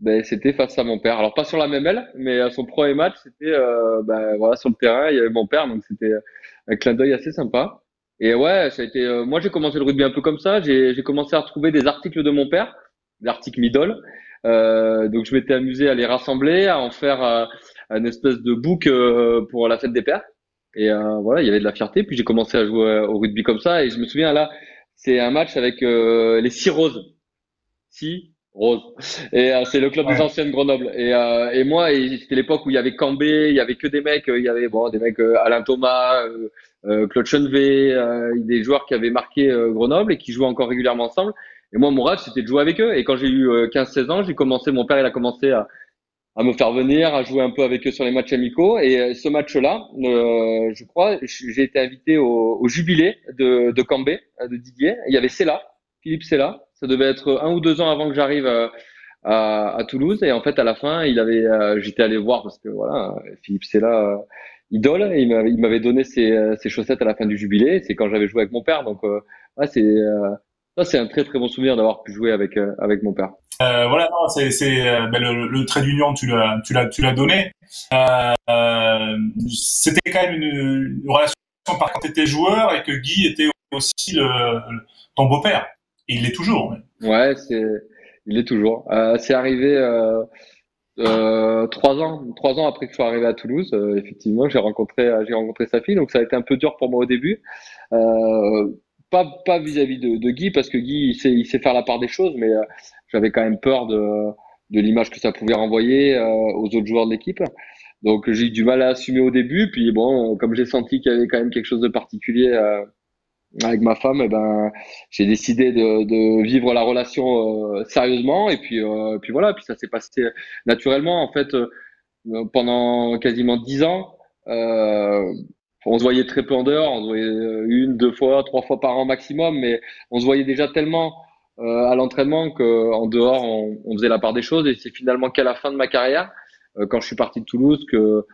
ben, c'était face à mon père. Alors pas sur la même aile, mais à son premier match, c'était euh, ben, voilà sur le terrain, il y avait mon père, donc c'était un clin d'œil assez sympa. Et ouais, ça a été. Euh, moi, j'ai commencé le rugby un peu comme ça. J'ai commencé à retrouver des articles de mon père, des articles Midol. Euh, donc je m'étais amusé à les rassembler, à en faire euh, une espèce de book euh, pour la fête des pères. Et voilà, il y avait de la fierté. Puis j'ai commencé à jouer au rugby comme ça. Et je me souviens là, c'est un match avec les six roses. Six Rose. Et euh, c'est le club des anciennes Grenoble. Et, euh, et moi, c'était l'époque où il y avait Cambé, il y avait que des mecs, il y avait bon des mecs euh, Alain Thomas, Claude Chenevet, des joueurs qui avaient marqué Grenoble et qui jouaient encore régulièrement ensemble. Et moi, mon rêve, c'était de jouer avec eux. Et quand j'ai eu 15-16 ans, j'ai commencé, mon père, il a commencé à, à me faire venir, à jouer un peu avec eux sur les matchs amicaux. Et ce match-là, je crois, j'ai été invité au, au jubilé de, de Cambé, de Didier. Il y avait Sella, Philippe Sella, ça devait être un ou deux ans avant que j'arrive à, à, Toulouse. Et en fait, à la fin, euh, j'étais allé voir parce que voilà, Philippe là, euh, idole. Il m'avait donné ses, euh, chaussettes à la fin du jubilé. C'est quand j'avais joué avec mon père. Donc, ouais, c'est un très très bon souvenir d'avoir pu jouer avec mon père. Euh, voilà, c'est ben, le, trait d'union, tu l'as tu l'as tu l'as donné. Euh, C'était quand même une, relation par quand tu étais joueur et que Guy était aussi ton beau-père il l'est toujours. Ouais, c'est, il l'est toujours. Euh, c'est arrivé euh, euh, trois ans, trois ans après que je sois arrivé à Toulouse. Euh, effectivement, j'ai rencontré, j'ai rencontré sa fille, donc ça a été un peu dur pour moi au début. Euh, pas, pas vis-à-vis de, de, Guy, parce que Guy, il sait, il sait faire la part des choses, mais j'avais quand même peur de, de l'image que ça pouvait renvoyer aux autres joueurs de l'équipe. Donc j'ai eu du mal à assumer au début, puis bon, comme j'ai senti qu'il y avait quand même quelque chose de particulier avec ma femme, eh ben, j'ai décidé de, de, vivre la relation euh, sérieusement et puis, euh, puis voilà, puis ça s'est passé naturellement. En fait, euh, pendant quasiment dix ans, on se voyait très peu en dehors, on se voyait une, deux fois, trois fois par an maximum, mais on se voyait déjà tellement à l'entraînement qu'en dehors, on, on, faisait la part des choses. Et c'est finalement qu'à la fin de ma carrière, quand je suis parti de Toulouse, que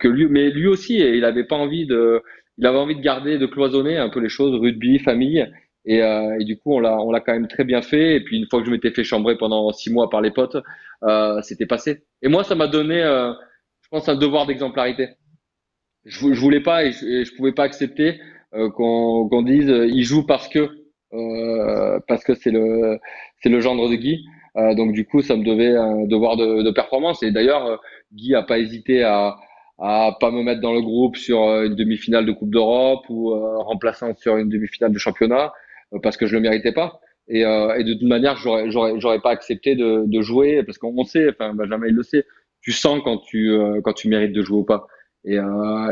que lui, mais lui aussi, il n'avait pas envie de il avait envie de garder, de cloisonner un peu les choses, rugby, famille. Et, euh, et du coup, on l'a, on l'a quand même très bien fait. Et puis, une fois que je m'étais fait chambrer pendant six mois par les potes, euh, c'était passé. Et moi, ça m'a donné, euh, je pense, un devoir d'exemplarité. Je, je voulais pas et je, je pouvais pas accepter euh, qu'on, qu'on dise euh, il joue parce que euh, parce que c'est le c'est le gendre de Guy. donc du coup, ça me devait un devoir de, de performance. Et d'ailleurs, Guy a pas hésité à à pas me mettre dans le groupe sur euh, une demi-finale de Coupe d'Europe ou euh, remplaçant sur une demi-finale de championnat euh, parce que je le méritais pas. Et, euh, et de toute manière, j'aurais, j'aurais, j'aurais pas accepté de, de jouer parce qu'on sait, enfin Benjamin il le sait, tu sens quand tu quand tu mérites de jouer ou pas. Et,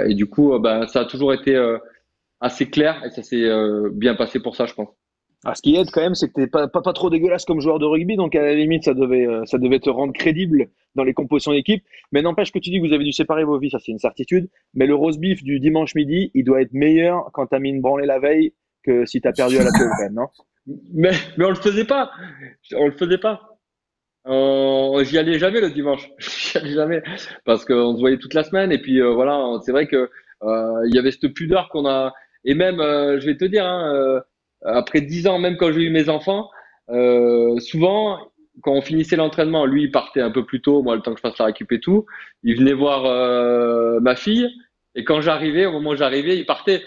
et du coup, ben ça a toujours été assez clair et ça s'est bien passé pour ça, je pense. Ah, ce qui aide quand même, c'est que t'es pas, pas, pas trop dégueulasse comme joueur de rugby, donc à la limite, ça devait, euh, ça devait te rendre crédible dans les compositions d'équipe. Mais n'empêche que tu dis que vous avez dû séparer vos vies, ça c'est une certitude. Mais le roast beef du dimanche midi, il doit être meilleur quand t'as mis une branlée la veille que si t'as perdu à la même, non? Mais, mais on le faisait pas. On le faisait pas. Euh, j'y allais jamais le dimanche. j'y allais jamais parce qu'on se voyait toute la semaine et puis euh, voilà, c'est vrai que il y avait cette pudeur qu'on a. Et même, je vais te dire, hein, après dix ans, même quand j'ai eu mes enfants, souvent, quand on finissait l'entraînement, lui il partait un peu plus tôt, moi le temps que je fasse la récup et tout, il venait voir ma fille. Et quand j'arrivais, au moment où j'arrivais, il partait.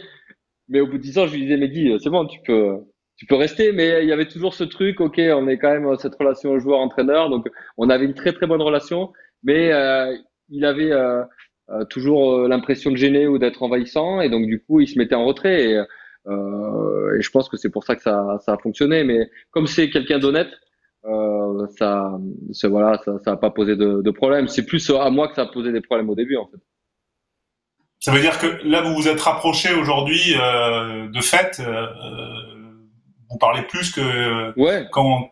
Mais au bout de 10 ans, je lui disais, mais dis, c'est bon, tu peux, tu peux rester. Mais il y avait toujours ce truc, ok, on est quand même cette relation joueur-entraîneur, donc on avait une très très bonne relation, mais euh, il avait euh, euh, toujours l'impression de gêner ou d'être envahissant, et donc du coup, il se mettait en retrait. Et, et je pense que c'est pour ça que ça, ça a fonctionné. Mais comme c'est quelqu'un d'honnête, ça, voilà, ça, ça a pas posé de, de problème. C'est plus à moi que ça a posé des problèmes au début, en fait. Ça veut dire que là, vous vous êtes rapproché aujourd'hui euh, de fait. Euh, vous parlez plus que ouais. quand.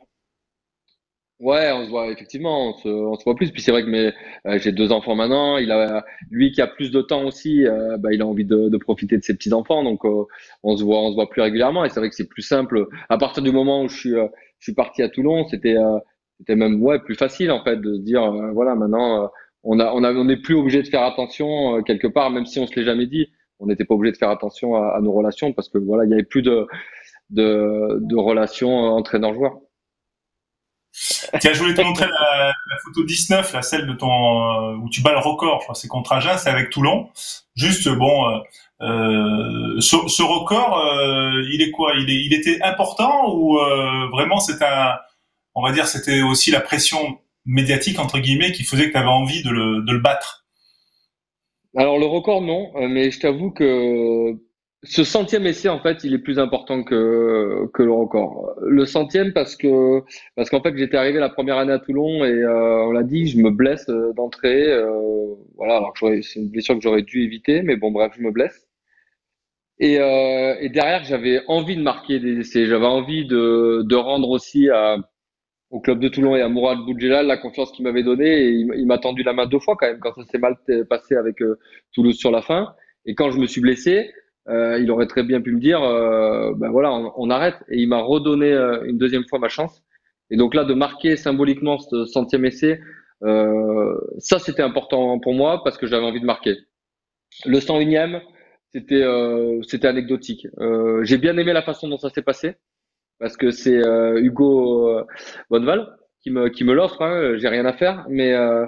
Ouais, on se voit effectivement, on se, on se voit plus. Puis c'est vrai que euh, j'ai deux enfants maintenant. Il a, lui qui a plus de temps aussi, euh, bah, il a envie de, de, profiter de ses petits enfants. Donc euh, on se voit, on se voit plus régulièrement. Et c'est vrai que c'est plus simple. À partir du moment où je suis, je suis parti à Toulon, c'était, c'était même ouais plus facile en fait de se dire voilà maintenant on a, on a, on n'est plus obligé de faire attention euh, quelque part, même si on se l'est jamais dit. On n'était pas obligé de faire attention à, à, nos relations parce que voilà, il y avait plus de, de, de relations euh, entraîneur-joueur. Tiens, je voulais te montrer la, la, photo 19, la celle de ton euh, où tu bats le record. C'est contre Agen, c'est avec Toulon. Juste bon, euh, ce, ce, record, euh, il est quoi? Il est, il était important ou vraiment c'est un, on va dire, c'était aussi la pression médiatique entre guillemets qui faisait que tu avais envie de le, de le battre? Alors le record non, euh, mais je t'avoue que ce centième essai en fait il est plus important que que le record. Le centième parce que parce qu'en fait j'étais arrivé la première année à Toulon et euh, on l'a dit je me blesse euh, d'entrée. Euh, voilà alors c'est une blessure que j'aurais dû éviter mais bon bref je me blesse. Et, euh, et derrière j'avais envie de marquer des essais, j'avais envie de de rendre aussi à au club de Toulon et à Mourad Boudjelal la confiance qu'il m'avait donnée et il, m'a tendu la main deux fois quand même quand ça s'est mal passé avec euh, Toulouse sur la fin et quand je me suis blessé euh, il aurait très bien pu me dire euh, ben voilà on, arrête. Et il m'a redonné euh, une deuxième fois ma chance. Et donc là de marquer symboliquement ce centième essai ça c'était important pour moi parce que j'avais envie de marquer. Le 101e c'était c'était anecdotique. J'ai bien aimé la façon dont ça s'est passé parce que c'est euh, Hugo euh, Bonneval qui me, qui me l'offre. Hein, j'ai rien à faire, mais euh,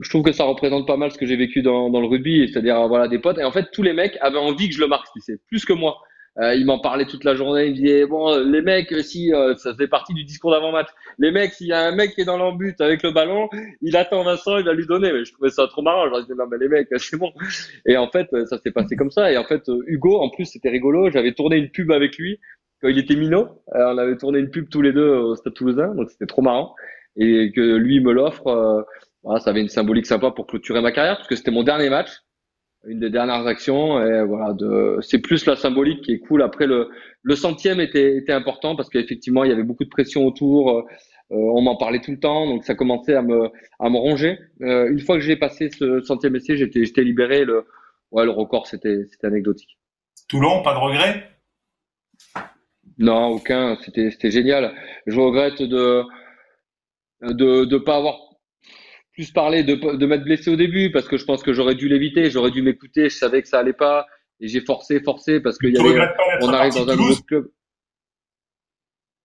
je trouve que ça représente pas mal ce que j'ai vécu dans, dans le rugby, c'est-à-dire voilà des potes. Et en fait, tous les mecs avaient envie que je le marque, c'est plus que moi. Euh, il m'en parlait toute la journée. Il me disait bon, les mecs, si ça faisait partie du discours d'avant-match, les mecs, s'il y a un mec qui est dans l'embut avec le ballon, il attend Vincent, il va lui donner. Mais je trouvais ça trop marrant. Je leur disais non mais les mecs, c'est bon. Et en fait, ça s'est passé comme ça. Et en fait, Hugo, en plus, c'était rigolo. J'avais tourné une pub avec lui quand il était minot. Euh, on avait tourné une pub tous les deux au Stade Toulousain, donc c'était trop marrant. Et que lui me l'offre, euh, voilà, ça avait une symbolique sympa pour clôturer ma carrière, parce que c'était mon dernier match, une des dernières actions. Et voilà, de, c'est plus la symbolique qui est cool. Après le, le centième était, était important parce qu'effectivement il y avait beaucoup de pression autour. Euh, on m'en parlait tout le temps, donc ça commençait à me, à me ronger. Euh, une fois que j'ai passé ce centième essai, j'étais, j'étais libéré. Le, ouais, le record, c'était, c'était anecdotique. Toulon, pas de regret non, aucun. C'était, c'était génial. Je regrette de de de pas avoir plus parlé, de de m'être blessé au début parce que je pense que j'aurais dû l'éviter. J'aurais dû m'écouter. Je savais que ça allait pas et j'ai forcé, forcé parce qu'il y avait. On arrive dans un nouveau club.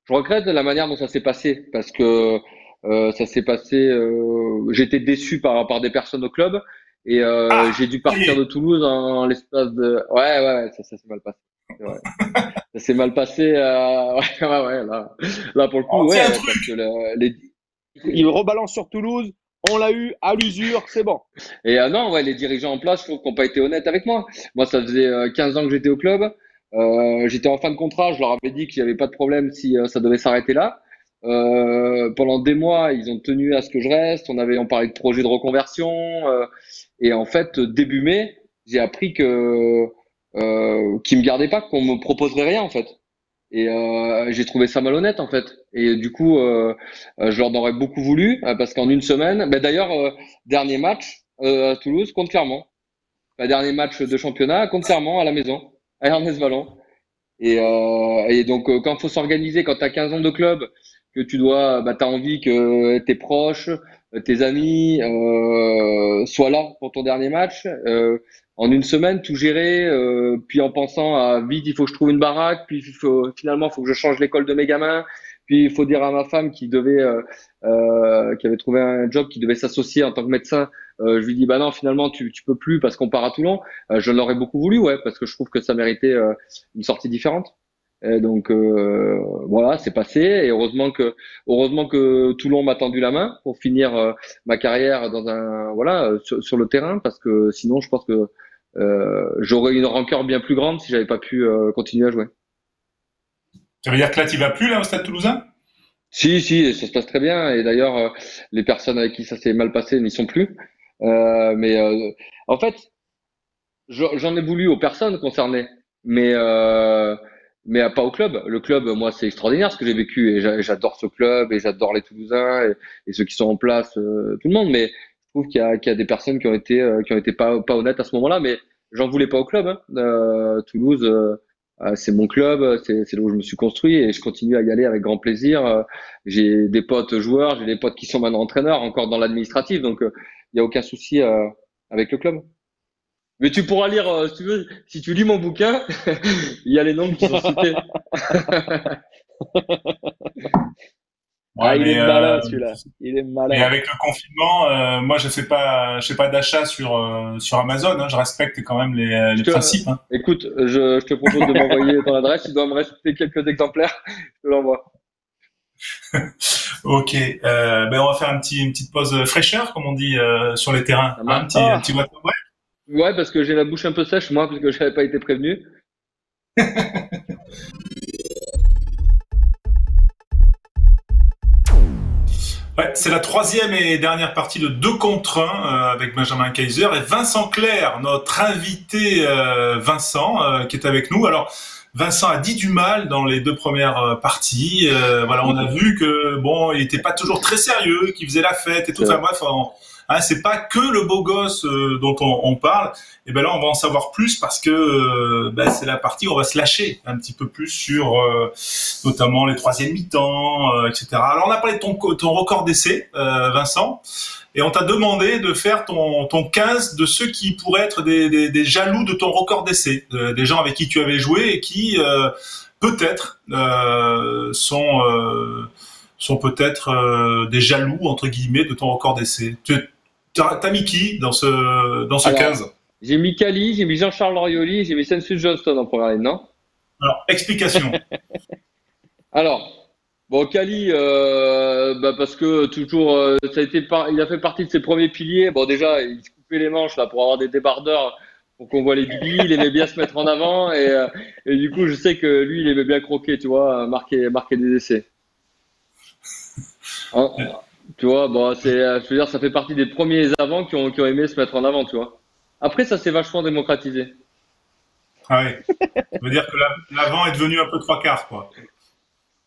Je regrette la manière dont ça s'est passé parce que euh, ça s'est passé. Euh, j'étais déçu par par des personnes au club et euh, ah, j'ai dû partir de Toulouse en, l'espace de. Ouais, ouais, ça, ça s'est mal passé. Ouais. ça s'est mal passé. Euh... Ouais, ouais, là, là pour le coup, ouais, parce que le, les... il rebalance sur Toulouse. On l'a eu à l'usure, c'est bon. Et euh, non, ouais, les dirigeants en place, je trouve qu'ils n'ont pas été honnêtes avec moi. Moi, ça faisait 15 euh, ans que j'étais au club. Euh, j'étais en fin de contrat. Je leur avais dit qu'il n'y avait pas de problème si euh, ça devait s'arrêter là. Pendant des mois, ils ont tenu à ce que je reste. On avait, on parlait de projet de reconversion. et en fait, début mai, j'ai appris que euh, qui me gardaient pas, qu'on me proposerait rien en fait. Et euh, j'ai trouvé ça malhonnête en fait. Et du coup, euh, je leur aurais beaucoup voulu parce qu'en une semaine, ben, d'ailleurs, dernier match à Toulouse contre Clermont. Le dernier match de championnat contre Clermont à la maison, à Ernest Vallon. Et, et donc, quand faut s'organiser, quand tu as 15 ans de club, que tu dois, bah, tu envie que tes proches, tes amis soient là pour ton dernier match. En une semaine, tout gérer, puis en pensant à vite, il faut que je trouve une baraque, puis il faut, finalement, il faut que je change l'école de mes gamins, puis il faut dire à ma femme qui devait, euh, euh, qui avait trouvé un job, qui devait s'associer en tant que médecin. Euh, je lui dis bah non, finalement tu tu peux plus parce qu'on part à Toulon. je l'aurais beaucoup voulu, ouais, parce que je trouve que ça méritait une sortie différente. Et donc voilà, c'est passé et heureusement que heureusement que Toulon m'a tendu la main pour finir ma carrière dans un voilà sur, le terrain parce que sinon je pense que j'aurais une rancœur bien plus grande si j'avais pas pu continuer à jouer. Ça veut dire que là, tu vas plus là au Stade Toulousain? Si, si, ça se passe très bien. Et d'ailleurs, euh, les personnes avec qui ça s'est mal passé n'y sont plus. Euh, mais euh, en fait, j'en ai voulu aux personnes concernées, mais mais pas au club. Le club, moi, c'est extraordinaire ce que j'ai vécu et j'adore ce club et j'adore les Toulousains et, ceux qui sont en place, tout le monde. Mais trouve qu'il y qu'il y a des personnes qui ont été qui ont été pas pas honnêtes à ce moment-là. Mais j'en voulais pas au club. Hein. Toulouse euh, c'est mon club, c'est là où je me suis construit et je continue à y aller avec grand plaisir. Euh, j'ai des potes joueurs, j'ai des potes qui sont maintenant entraîneurs, encore dans l'administratif, donc euh, il n'y a aucun souci avec le club. Mais tu pourras lire, si tu veux, si tu lis mon bouquin, il y a les noms qui sont cités. ah, il est malin euh, celui-là. Il est malin. Et avec le confinement, euh, moi je fais pas, je fais pas d'achat sur euh, sur Amazon. Hein, je respecte quand même les, les principes. Hein. Écoute, je, je, te propose de m'envoyer ton adresse. Tu dois me rester quelques exemplaires. Je te l'envoie. ok. Euh, ben on va faire un petit, une petite pause fraîcheur, comme on dit sur les terrains. un petit, un petit Ouais, parce que j'ai la bouche un peu sèche moi, parce que je n'avais pas été prévenu. c'est la troisième et dernière partie de deux contre un euh, avec Benjamin Kaiser et Vincent Clair, notre invité euh, Vincent euh, qui est avec nous. Alors Vincent a dit du mal dans les deux premières parties. voilà, on a vu que bon, il était pas toujours très sérieux, qu'il faisait la fête et tout. Enfin bref, Hein, c'est pas que le beau gosse euh, dont on, parle. Et ben là, on va en savoir plus parce que euh, ben, c'est la partie où on va se lâcher un petit peu plus sur euh, notamment les troisième mi-temps, etc. Alors on a parlé de ton, ton record d'essai, Vincent. Et on t'a demandé de faire ton, ton 15 de ceux qui pourraient être des, des, jaloux de ton record d'essai, des gens avec qui tu avais joué et qui peut-être sont sont peut-être des jaloux entre guillemets de ton record d'essai. T'as mis qui dans ce, dans ce 15 J'ai mis Kali, j'ai mis Jean-Charles Lorioli, j'ai mis Sensu Johnston en première ligne, non? Alors, explication. Alors, bon, Kali, euh, bah parce que toujours, euh, ça a été il a fait partie de ses premiers piliers. Bon, déjà, il se coupait les manches là pour avoir des débardeurs pour qu'on voit les billes. Il aimait bien se mettre en avant et, euh, et, du coup, je sais que lui, il aimait bien croquer, tu vois, marquer, marquer des essais. Hein? Tu vois, bon, c'est, euh, je veux dire, ça fait partie des premiers avants qui ont, qui ont aimé se mettre en avant, tu vois. Après, ça s'est vachement démocratisé. Ah oui. ça veut dire que l'avant est devenu un peu trois quarts, quoi.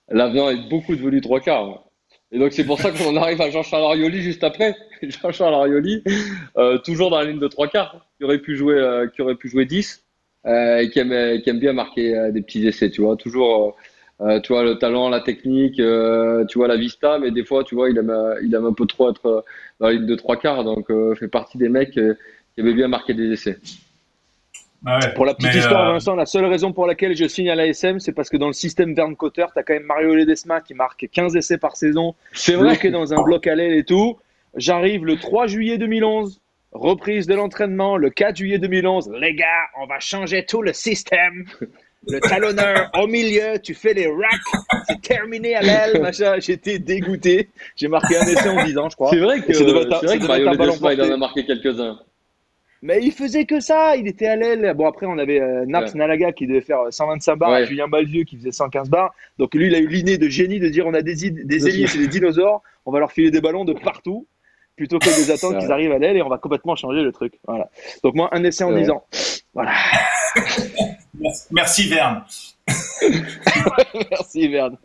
L'avant est beaucoup devenu trois quarts. Et donc, c'est pour ça qu'on arrive à Jean-Charles Arioli juste après. Jean-Charles Arioli, euh, toujours dans la ligne de trois quarts, qui aurait pu jouer, euh, qui aurait pu jouer 10, et qui aime, qui aime bien marquer des petits essais, tu vois. Toujours euh, tu vois, le talent, la technique, euh, tu vois, la vista, mais des fois, tu vois, il aime, il aime un peu trop être dans la ligne de trois quarts, donc euh, fait partie des mecs qui aimait bien marquer des essais. Ah pour la petite histoire, Vincent, la seule raison pour laquelle je signe à l'ASM, c'est parce que dans le système Verne Cotter, tu as quand même Mario Ledesma qui marque 15 essais par saison, c'est bloqué dans un bloc à l'aile et tout. J'arrive le 3 juillet 2011, reprise de l'entraînement, le 4 juillet 2011. Les gars, on va changer tout le système le talonneur au milieu, tu fais les racks, c'est terminé à l'aile, machin. J'étais dégoûté. J'ai marqué un essai en 10 ans, je crois. C'est vrai que, c'est vrai que Mario il en a marqué quelques-uns. Mais il faisait que ça, il était à l'aile. Bon, après, on avait euh, Naps Nalaga qui devait faire 125 bars, et Julien Baldieu qui faisait 115 bars. Donc lui, il a eu l'idée de génie de dire on a des, des ailiers, c'est des dinosaures, on va leur filer des ballons de partout, plutôt que de les attendre qu'ils arrivent à l'aile et on va complètement changer le truc. Voilà. Donc moi, un essai en 10 ans. Voilà. Merci, Verne. Merci Verne.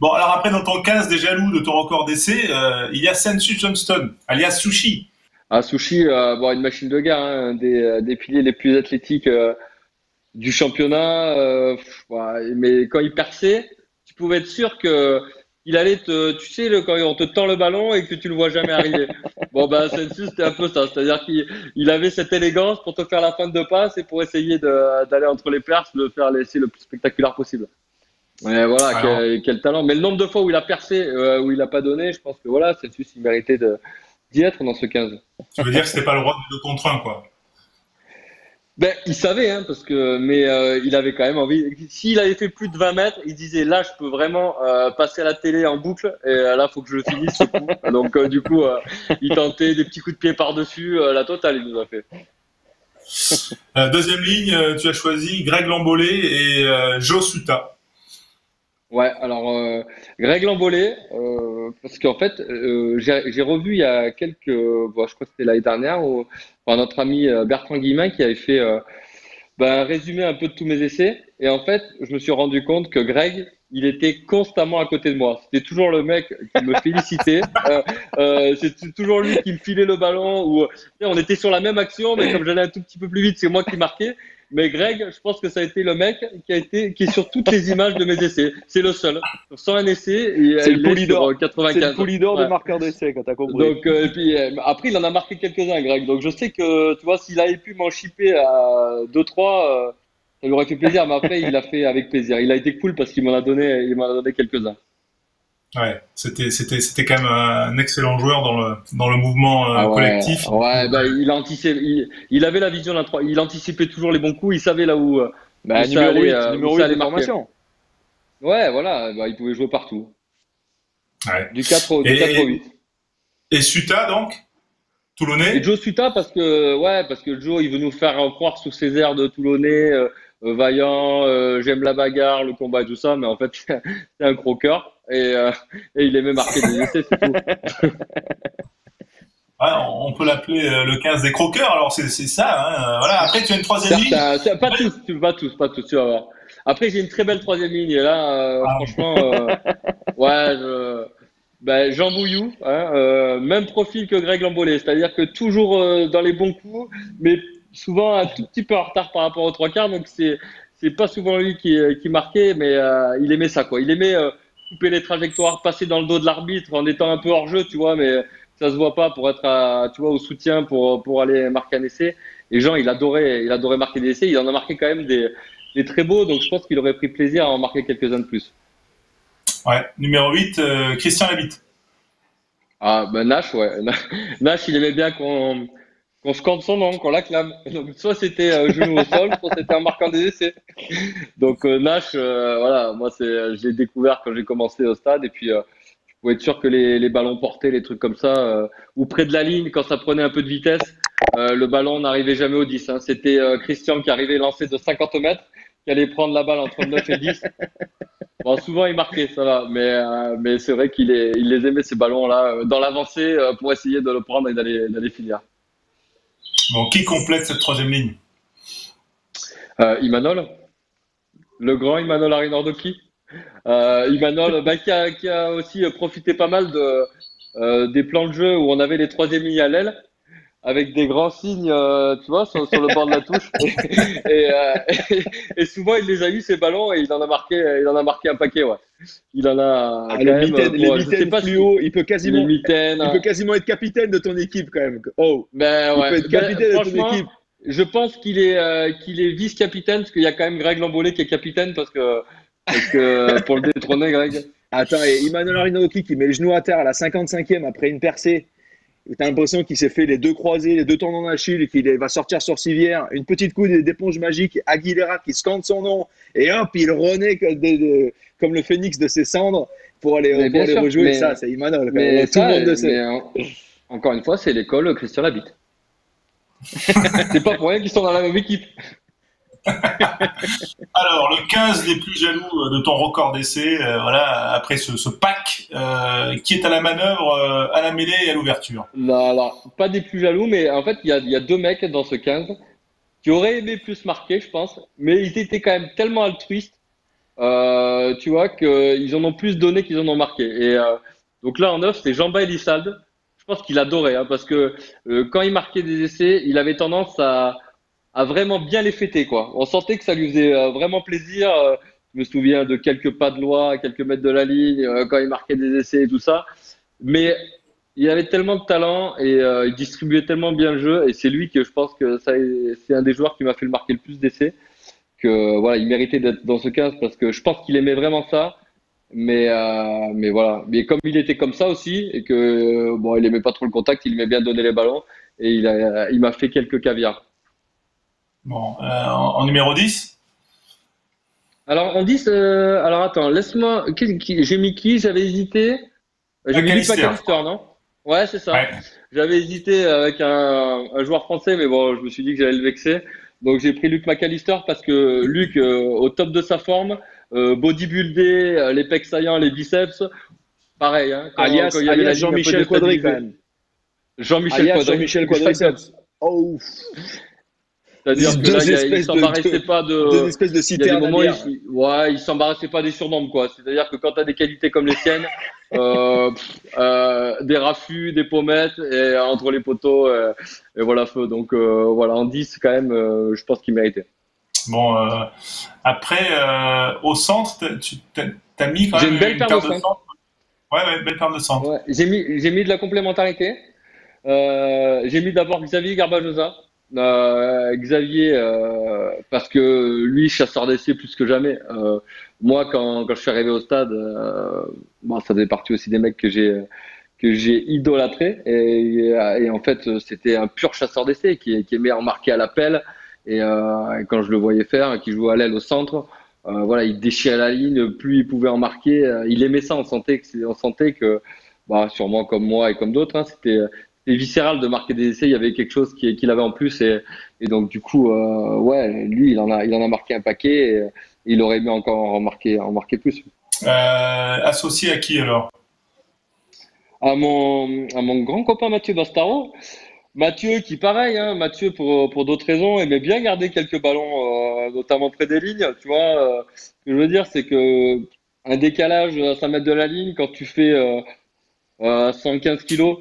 Bon, alors après, dans ton 15 des jaloux de ton record d'essai, euh, il y a Sensu Johnston, alias Sushi. Ah, Sushi, euh, bon, une machine de guerre, hein, des, euh, des, piliers les plus athlétiques du championnat. mais quand il perçait, tu pouvais être sûr que il allait te, tu sais, le, quand on te tend le ballon et que tu le vois jamais arriver. bon, ben, Sensu, c'était un peu ça. C'est-à-dire qu'il il avait cette élégance pour te faire la fin de passe et pour essayer d'aller entre les perches, de faire laisser le plus spectaculaire possible. Mais voilà, quel, talent. Mais le nombre de fois où il a percé, euh, où il a pas donné, je pense que voilà, Sensu, il méritait d'y être dans ce 15. Tu veux dire que c'était pas le roi de contre 1, quoi. Ben, il savait, hein, parce que, mais euh, il avait quand même envie. S'il avait fait plus de 20 mètres, il disait là, je peux vraiment euh, passer à la télé en boucle, et euh, là, faut que je le finisse ce coup. Donc, du coup, il tentait des petits coups de pied par-dessus, la totale, il nous a fait. deuxième ligne, tu as choisi Greg Lambolé et Joe Suta. Ouais, alors Greg Lambolé, parce qu'en fait, j'ai revu il y a quelques, bon, je crois que c'était l'année dernière, où par notre ami euh, Bertrand Guillemin qui avait fait euh, ben, un résumé un peu de tous mes essais. Et en fait, je me suis rendu compte que Greg, il était constamment à côté de moi. C'était toujours le mec qui me félicitait. euh, euh, C'était toujours lui qui me filait le ballon. Ou on était sur la même action, mais comme j'allais un tout petit peu plus vite, c'est moi qui marquais. Mais Greg, je pense que ça a été le mec qui a été, qui est sur toutes les images de mes essais. C'est le seul. Sans un essai, c'est le poulidor. 95. C'est le poulidor de marqueur d'essai, quand t'as compris. Donc, euh, et puis, euh, après, il en a marqué quelques-uns, Greg. Donc, je sais que, tu vois, s'il avait pu m'en chipper à 2-3, euh, ça lui aurait fait plaisir. Mais après, il l'a fait avec plaisir. Il a été cool parce qu'il m'en a donné, il m'en a donné quelques-uns. Ouais, c'était c'était c'était quand même un excellent joueur dans le dans le mouvement euh, ah collectif. Ouais, bah, il anticipait, il, il, avait la vision d'un il anticipait toujours les bons coups, il savait là où. Euh, bah, numéro 8, euh, numéro 8 formation. Ouais, voilà, bah, il pouvait jouer partout. Ouais. Du 4 au, du 4 au 8. Et Suta donc? Toulonnais? Et Joe Suta parce que ouais, parce que Joe il veut nous faire croire sous ses airs de Toulonnais. Euh, vaillant, j'aime la bagarre, le combat et tout ça, mais en fait, c'est un croqueur et, euh, et il aimait marquer des essais, c'est tout. on peut l'appeler euh, le 15 des croqueurs, alors c'est ça. Hein. Voilà. Après, tu as une troisième ligne. pas tous, pas tous, pas tous, tu vas voir. Après, j'ai une très belle troisième ligne, et là, euh, ah. franchement, ouais, je... ben, Jean Bouillou, hein, même profil que Greg Lambolé, c'est-à-dire que toujours dans les bons coups, mais souvent un tout petit peu en retard par rapport aux trois quarts, donc c'est c'est pas souvent lui qui, qui marquait, mais il aimait ça, quoi. Il aimait couper les trajectoires, passer dans le dos de l'arbitre en étant un peu hors jeu, tu vois, mais ça se voit pas pour être à, tu vois, au soutien pour, pour aller marquer un essai. Et Jean, il adorait, il adorait marquer des essais. Il en a marqué quand même des, des très beaux, donc je pense qu'il aurait pris plaisir à en marquer quelques-uns de plus. Ouais, numéro 8, euh, Christian Labitte. Ah, ben Nash, ouais. Nash, il aimait bien qu'on qu'on scande son nom, qu'on l'acclame. Donc, soit c'était euh, genou au sol, soit c'était en marquant des essais. Donc, euh, Nash, euh, voilà, moi, c'est, je l'ai découvert quand j'ai commencé au stade. Et puis, euh, tu pouvais être sûr que les, les ballons portés, les trucs comme ça, ou près de la ligne, quand ça prenait un peu de vitesse, le ballon n'arrivait jamais au 10. Hein. C'était Christian qui arrivait lancé de 50 mètres, qui allait prendre la balle entre 9 et 10. Bon, souvent, il marquait, ça va. Mais, mais c'est vrai qu'il il les aimait, ces ballons-là, dans l'avancée, pour essayer de le prendre et d'aller, d'aller finir. Qui complète cette troisième ligne euh, Imanol, le grand Imanol Arinordoki. Euh, Imanol, bah, qui, a, aussi profité pas mal euh, des plans de jeu où on avait les troisième lignes à l'aile avec des grands signes, euh, tu vois, sur, le bord de la touche. et, souvent, il les a eu ces ballons et il en a marqué, il en a marqué un paquet, ouais. Il en a. Ah, les mitaines, plus haut, il peut quasiment, il peut quasiment être capitaine de ton équipe quand même. Oh, ben ouais. Il peut être capitaine de ton équipe. Je pense qu'il est, euh, qu'il est vice-capitaine parce qu'il y a quand même Greg Lambolé qui est capitaine parce que, parce que pour le détrôner, Greg. Attends, et Emmanuel Arinoki qui met le genou à terre à la 55e après une percée tu as l'impression qu'il s'est fait les deux croisés, les deux tendons d'Achille, qu'il va sortir sur civière, une petite coupe d'éponge magique, Aguilera qui scande son nom, et hop, il renaît comme, le phénix de ses cendres pour aller, rejouer. ça, c'est Imanol. Mais tout le monde le sait. encore une fois, c'est l'école Christian Labitte. c'est pas pour rien qu'ils sont dans la même équipe. Alors, le 15 des plus jaloux euh, de ton record d'essai, euh, voilà, après ce, pack euh, qui est à la manœuvre, à la mêlée et à l'ouverture. Non, alors, pas des plus jaloux, mais en fait, il y a, deux mecs dans ce 15 qui auraient aimé plus marquer, je pense, mais ils étaient quand même tellement altruistes, tu vois, qu'ils en ont plus donné qu'ils en ont marqué. Et donc là, en neuf, c'est Jean-Baptiste Elissalde. Je pense qu'il adorait, hein, parce que quand il marquait des essais, il avait tendance à à vraiment bien les fêter quoi. On sentait que ça lui faisait euh, vraiment plaisir. Euh, Je me souviens de quelques pas de loi, quelques mètres de la ligne, euh, quand il marquait des essais et tout ça. Mais il avait tellement de talent et il distribuait tellement bien le jeu. Et c'est lui que je pense que c'est un des joueurs qui m'a fait le marquer le plus d'essais. Que voilà, il méritait d'être dans ce 15 parce que je pense qu'il aimait vraiment ça. Mais, mais voilà. Mais comme il était comme ça aussi et que bon, il aimait pas trop le contact, il aimait bien donner les ballons et il m'a il fait quelques caviars. Bon, en numéro 10 alors, on dit, euh, alors attends, laisse-moi. J'ai mis qui? J'avais hésité. J'ai mis McAllister, non? Ouais, c'est ça. J'avais hésité avec un, joueur français, mais bon, je me suis dit que j'allais le vexer. Donc, j'ai pris Luc McAllister parce que Luc, euh, au top de sa forme, euh, bodybuildé, euh, les pecs saillants, les biceps, pareil. Hein, alias, Jean-Michel Quadri, quand même. Jean-Michel Quadri. Jean-Michel Quadri. Oh. C'est-à-dire que là, il, s'embarrassait pas de. espèce de citerne. Il, ouais, il s'embarrassait pas des surnoms, quoi. C'est-à-dire que quand tu as des qualités comme les siennes, euh, euh, des raffus, des pommettes, et entre les poteaux, euh, et voilà, feu. Donc euh, voilà, en 10, quand même, euh, je pense qu'il méritait. Bon, après, au centre, tu as mis quand même une belle paire de, centre. Ouais, ouais, une belle paire de centre. Ouais, j'ai mis, j'ai mis de la complémentarité. j'ai mis d'abord Xavier Garbajosa. Euh, Xavier, euh, parce que lui, chasseur d'essai plus que jamais. Euh, moi, quand, quand je suis arrivé au stade, bon, ça faisait partie aussi des mecs que j'ai que j'ai idolâtré et, en fait c'était un pur chasseur d'essai qui, qui aimait en marquer à l'appel. Et, et, quand je le voyais faire, qui jouait à l'aile au centre, voilà, il déchirait la ligne, plus il pouvait en marquer, il aimait ça, on sentait que on que bah, sûrement comme moi et comme d'autres, hein, c'était c'était viscéral de marquer des essais. Il y avait quelque chose qu'il avait en plus et, et donc du coup, euh, ouais, lui, il en a, il en a marqué un paquet. Et, il aurait aimé encore en marquer, en marquer plus. Euh, associé à qui alors? À mon, à mon grand copain Mathieu Bastaro. Mathieu qui pareil, hein, Mathieu pour, pour d'autres raisons aimait bien garder quelques ballons, euh, notamment près des lignes. Tu vois, ce que je veux dire, c'est que un décalage à 5 mètres de la ligne, quand tu fais 115 kilos,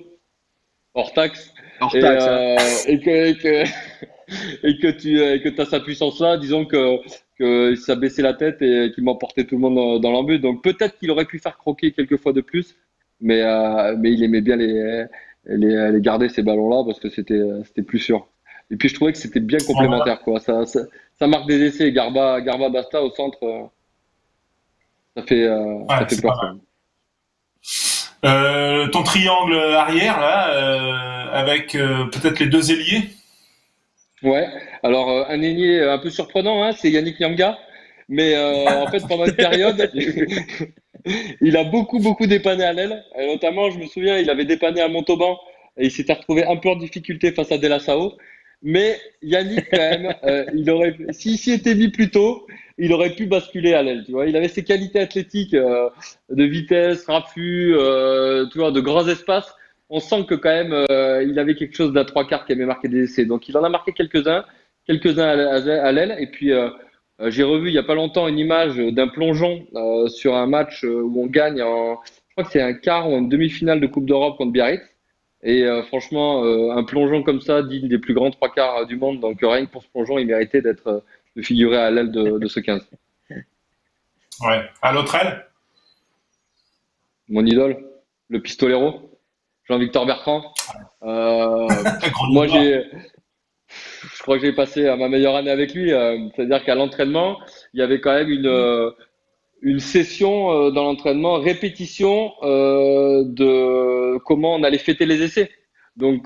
hors taxe. Hors taxe. Euh, et, que, et, que, et que tu et que as sa puissance là, disons que, que ça baissait la tête et qu'il m'emportait tout le monde dans, l'embut. Donc peut-être qu'il aurait pu faire croquer quelques fois de plus, mais, euh, mais il aimait bien les, les, les garder ces ballons-là parce que c'était c'était plus sûr. Et puis je trouvais que c'était bien complémentaire. Quoi. Ça, ça, ça, marque des essais. Garba, Garba Basta au centre, euh, ça fait, euh, ça fait peur. Euh, ton triangle arrière là, euh, avec euh, peut-être les deux ailiers. Ouais. Alors un ailier un peu surprenant, hein, c'est Yannick Nyanga. Mais en fait, pendant une période, il a beaucoup beaucoup dépanné à l'aile. Notamment, je me souviens, il avait dépanné à Montauban et il s'était retrouvé un peu en difficulté face à Delassao. Mais Yannick, quand même, s'il s'y était mis plus tôt, il aurait pu basculer à l'aile. Tu vois, il avait ses qualités athlétiques euh, de vitesse, raffut, euh, tu vois, de grands espaces. On sent que quand même, euh, il avait quelque chose d'un trois quarts qui avait marqué des essais. Donc, il en a marqué quelques-uns, quelques-uns à, l'aile. Et puis, j'ai revu il y a pas longtemps une image d'un plongeon sur un match où on gagne en, je crois que c'est un quart ou une demi-finale de Coupe d'Europe contre Biarritz. Et franchement, un plongeon comme ça, digne des plus grands trois quarts du monde. Donc rien que pour ce plongeon, il méritait d'être de figurer à l'aile de, ce 15. Ouais. À l'autre aile? Mon idole, le pistolero, Jean-Victor Bertrand. Euh, moi, j'ai, je crois que j'ai passé ma meilleure année avec lui. Euh, c'est-à-dire qu'à l'entraînement, il y avait quand même une, euh, une session dans l'entraînement, répétition de comment on allait fêter les essais. Donc,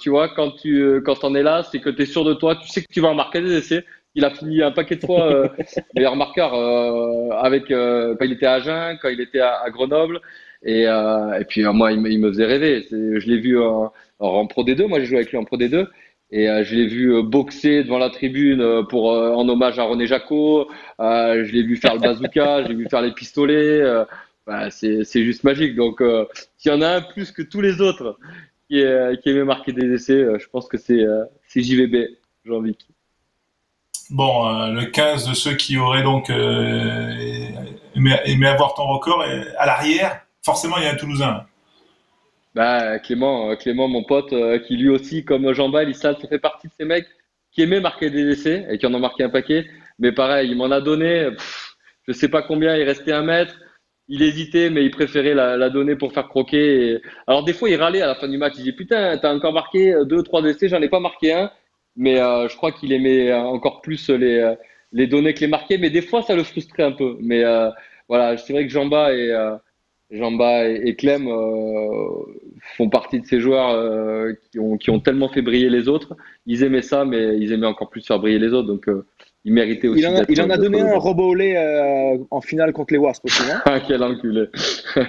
tu vois, quand tu quand on est là, c'est que tu es sûr de toi, tu sais que tu vas en marquer des essais, il a fini un paquet de fois euh, meilleur marqueur euh, avec euh, quand il était à Agen, quand il était à, Grenoble. Et, euh, et puis moi, il me, il me, faisait rêver. Je l'ai vu en, en, Pro D2. Moi, j'ai joué avec lui en Pro D2. Et je l'ai vu boxer devant la tribune pour en hommage à René Jacot. je l'ai vu faire le bazooka. j'ai vu faire les pistolets. Bah, c'est juste magique. Donc, s'il y en a un plus que tous les autres qui, qui aimait marquer des essais, je pense que c'est JVB, Jean-Vic. Bon, euh, le 15 de ceux qui auraient donc euh, aimé, avoir ton record, à l'arrière, forcément, il y a un Toulousain. Bah, Clément, euh, Clément, mon pote, qui lui aussi, comme Jean-Bal, il ça fait partie de ces mecs qui aimaient marquer des essais et qui en ont marqué un paquet. Mais pareil, il m'en a donné. je sais pas combien, il restait un mètre. Il hésitait, mais il préférait la, la donner pour faire croquer. Alors des fois, il râlait à la fin du match. Il disait putain, t'as encore marqué deux, trois essais, j'en ai pas marqué un. Mais euh, je crois qu'il aimait encore plus les euh, les données que les marquer. Mais des fois, ça le frustrait un peu. Mais euh, voilà, c'est vrai que Jamba et Jamba et, et Clem font partie de ces joueurs qui ont qui ont tellement fait briller les autres. Ils aimaient ça, mais ils aimaient encore plus faire briller les autres. Donc il méritait aussi. Il en a, il en a donné un robot au lait euh, en finale contre les Wasps aussi, Ah, quel enculé.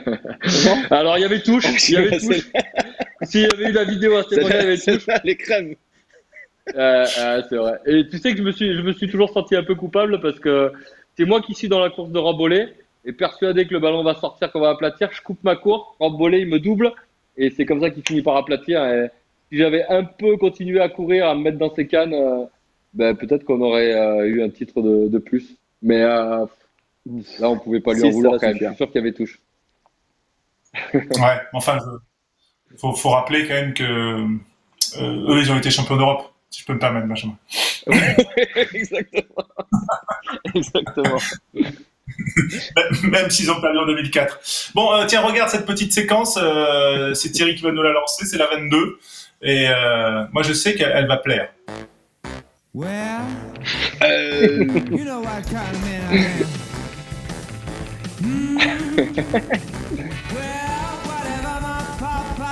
Alors, il y avait touche. Il y avait touche. S'il y avait eu la vidéo à ce moment-là, il y avait touche. les crèmes. Euh, euh, c'est vrai. Et tu sais que je me suis, je me suis toujours senti un peu coupable parce que c'est moi qui suis dans la course de Rambolé et persuadé que le ballon va sortir, qu'on va aplatir. Je coupe ma course, Rambolé, il me double et c'est comme ça qu'il finit par aplatir. Et si j'avais un peu continué à courir, à me mettre dans ses cannes, euh, ben, peut-être qu'on aurait euh, eu un titre de, de plus. Mais euh, là, on pouvait pas lui en vouloir quand même. Je suis sûr qu'il y avait touche. ouais, enfin, il faut, faut, rappeler quand même que euh, eux, ils ont été champions d'Europe, si je peux me permettre, Benjamin. Exactement. Exactement. Même s'ils ont perdu en 2004. Bon, euh, tiens, regarde cette petite séquence. Euh, c'est Thierry qui va nous la lancer. C'est la 22. Et euh, moi, je sais qu'elle va plaire. Euh...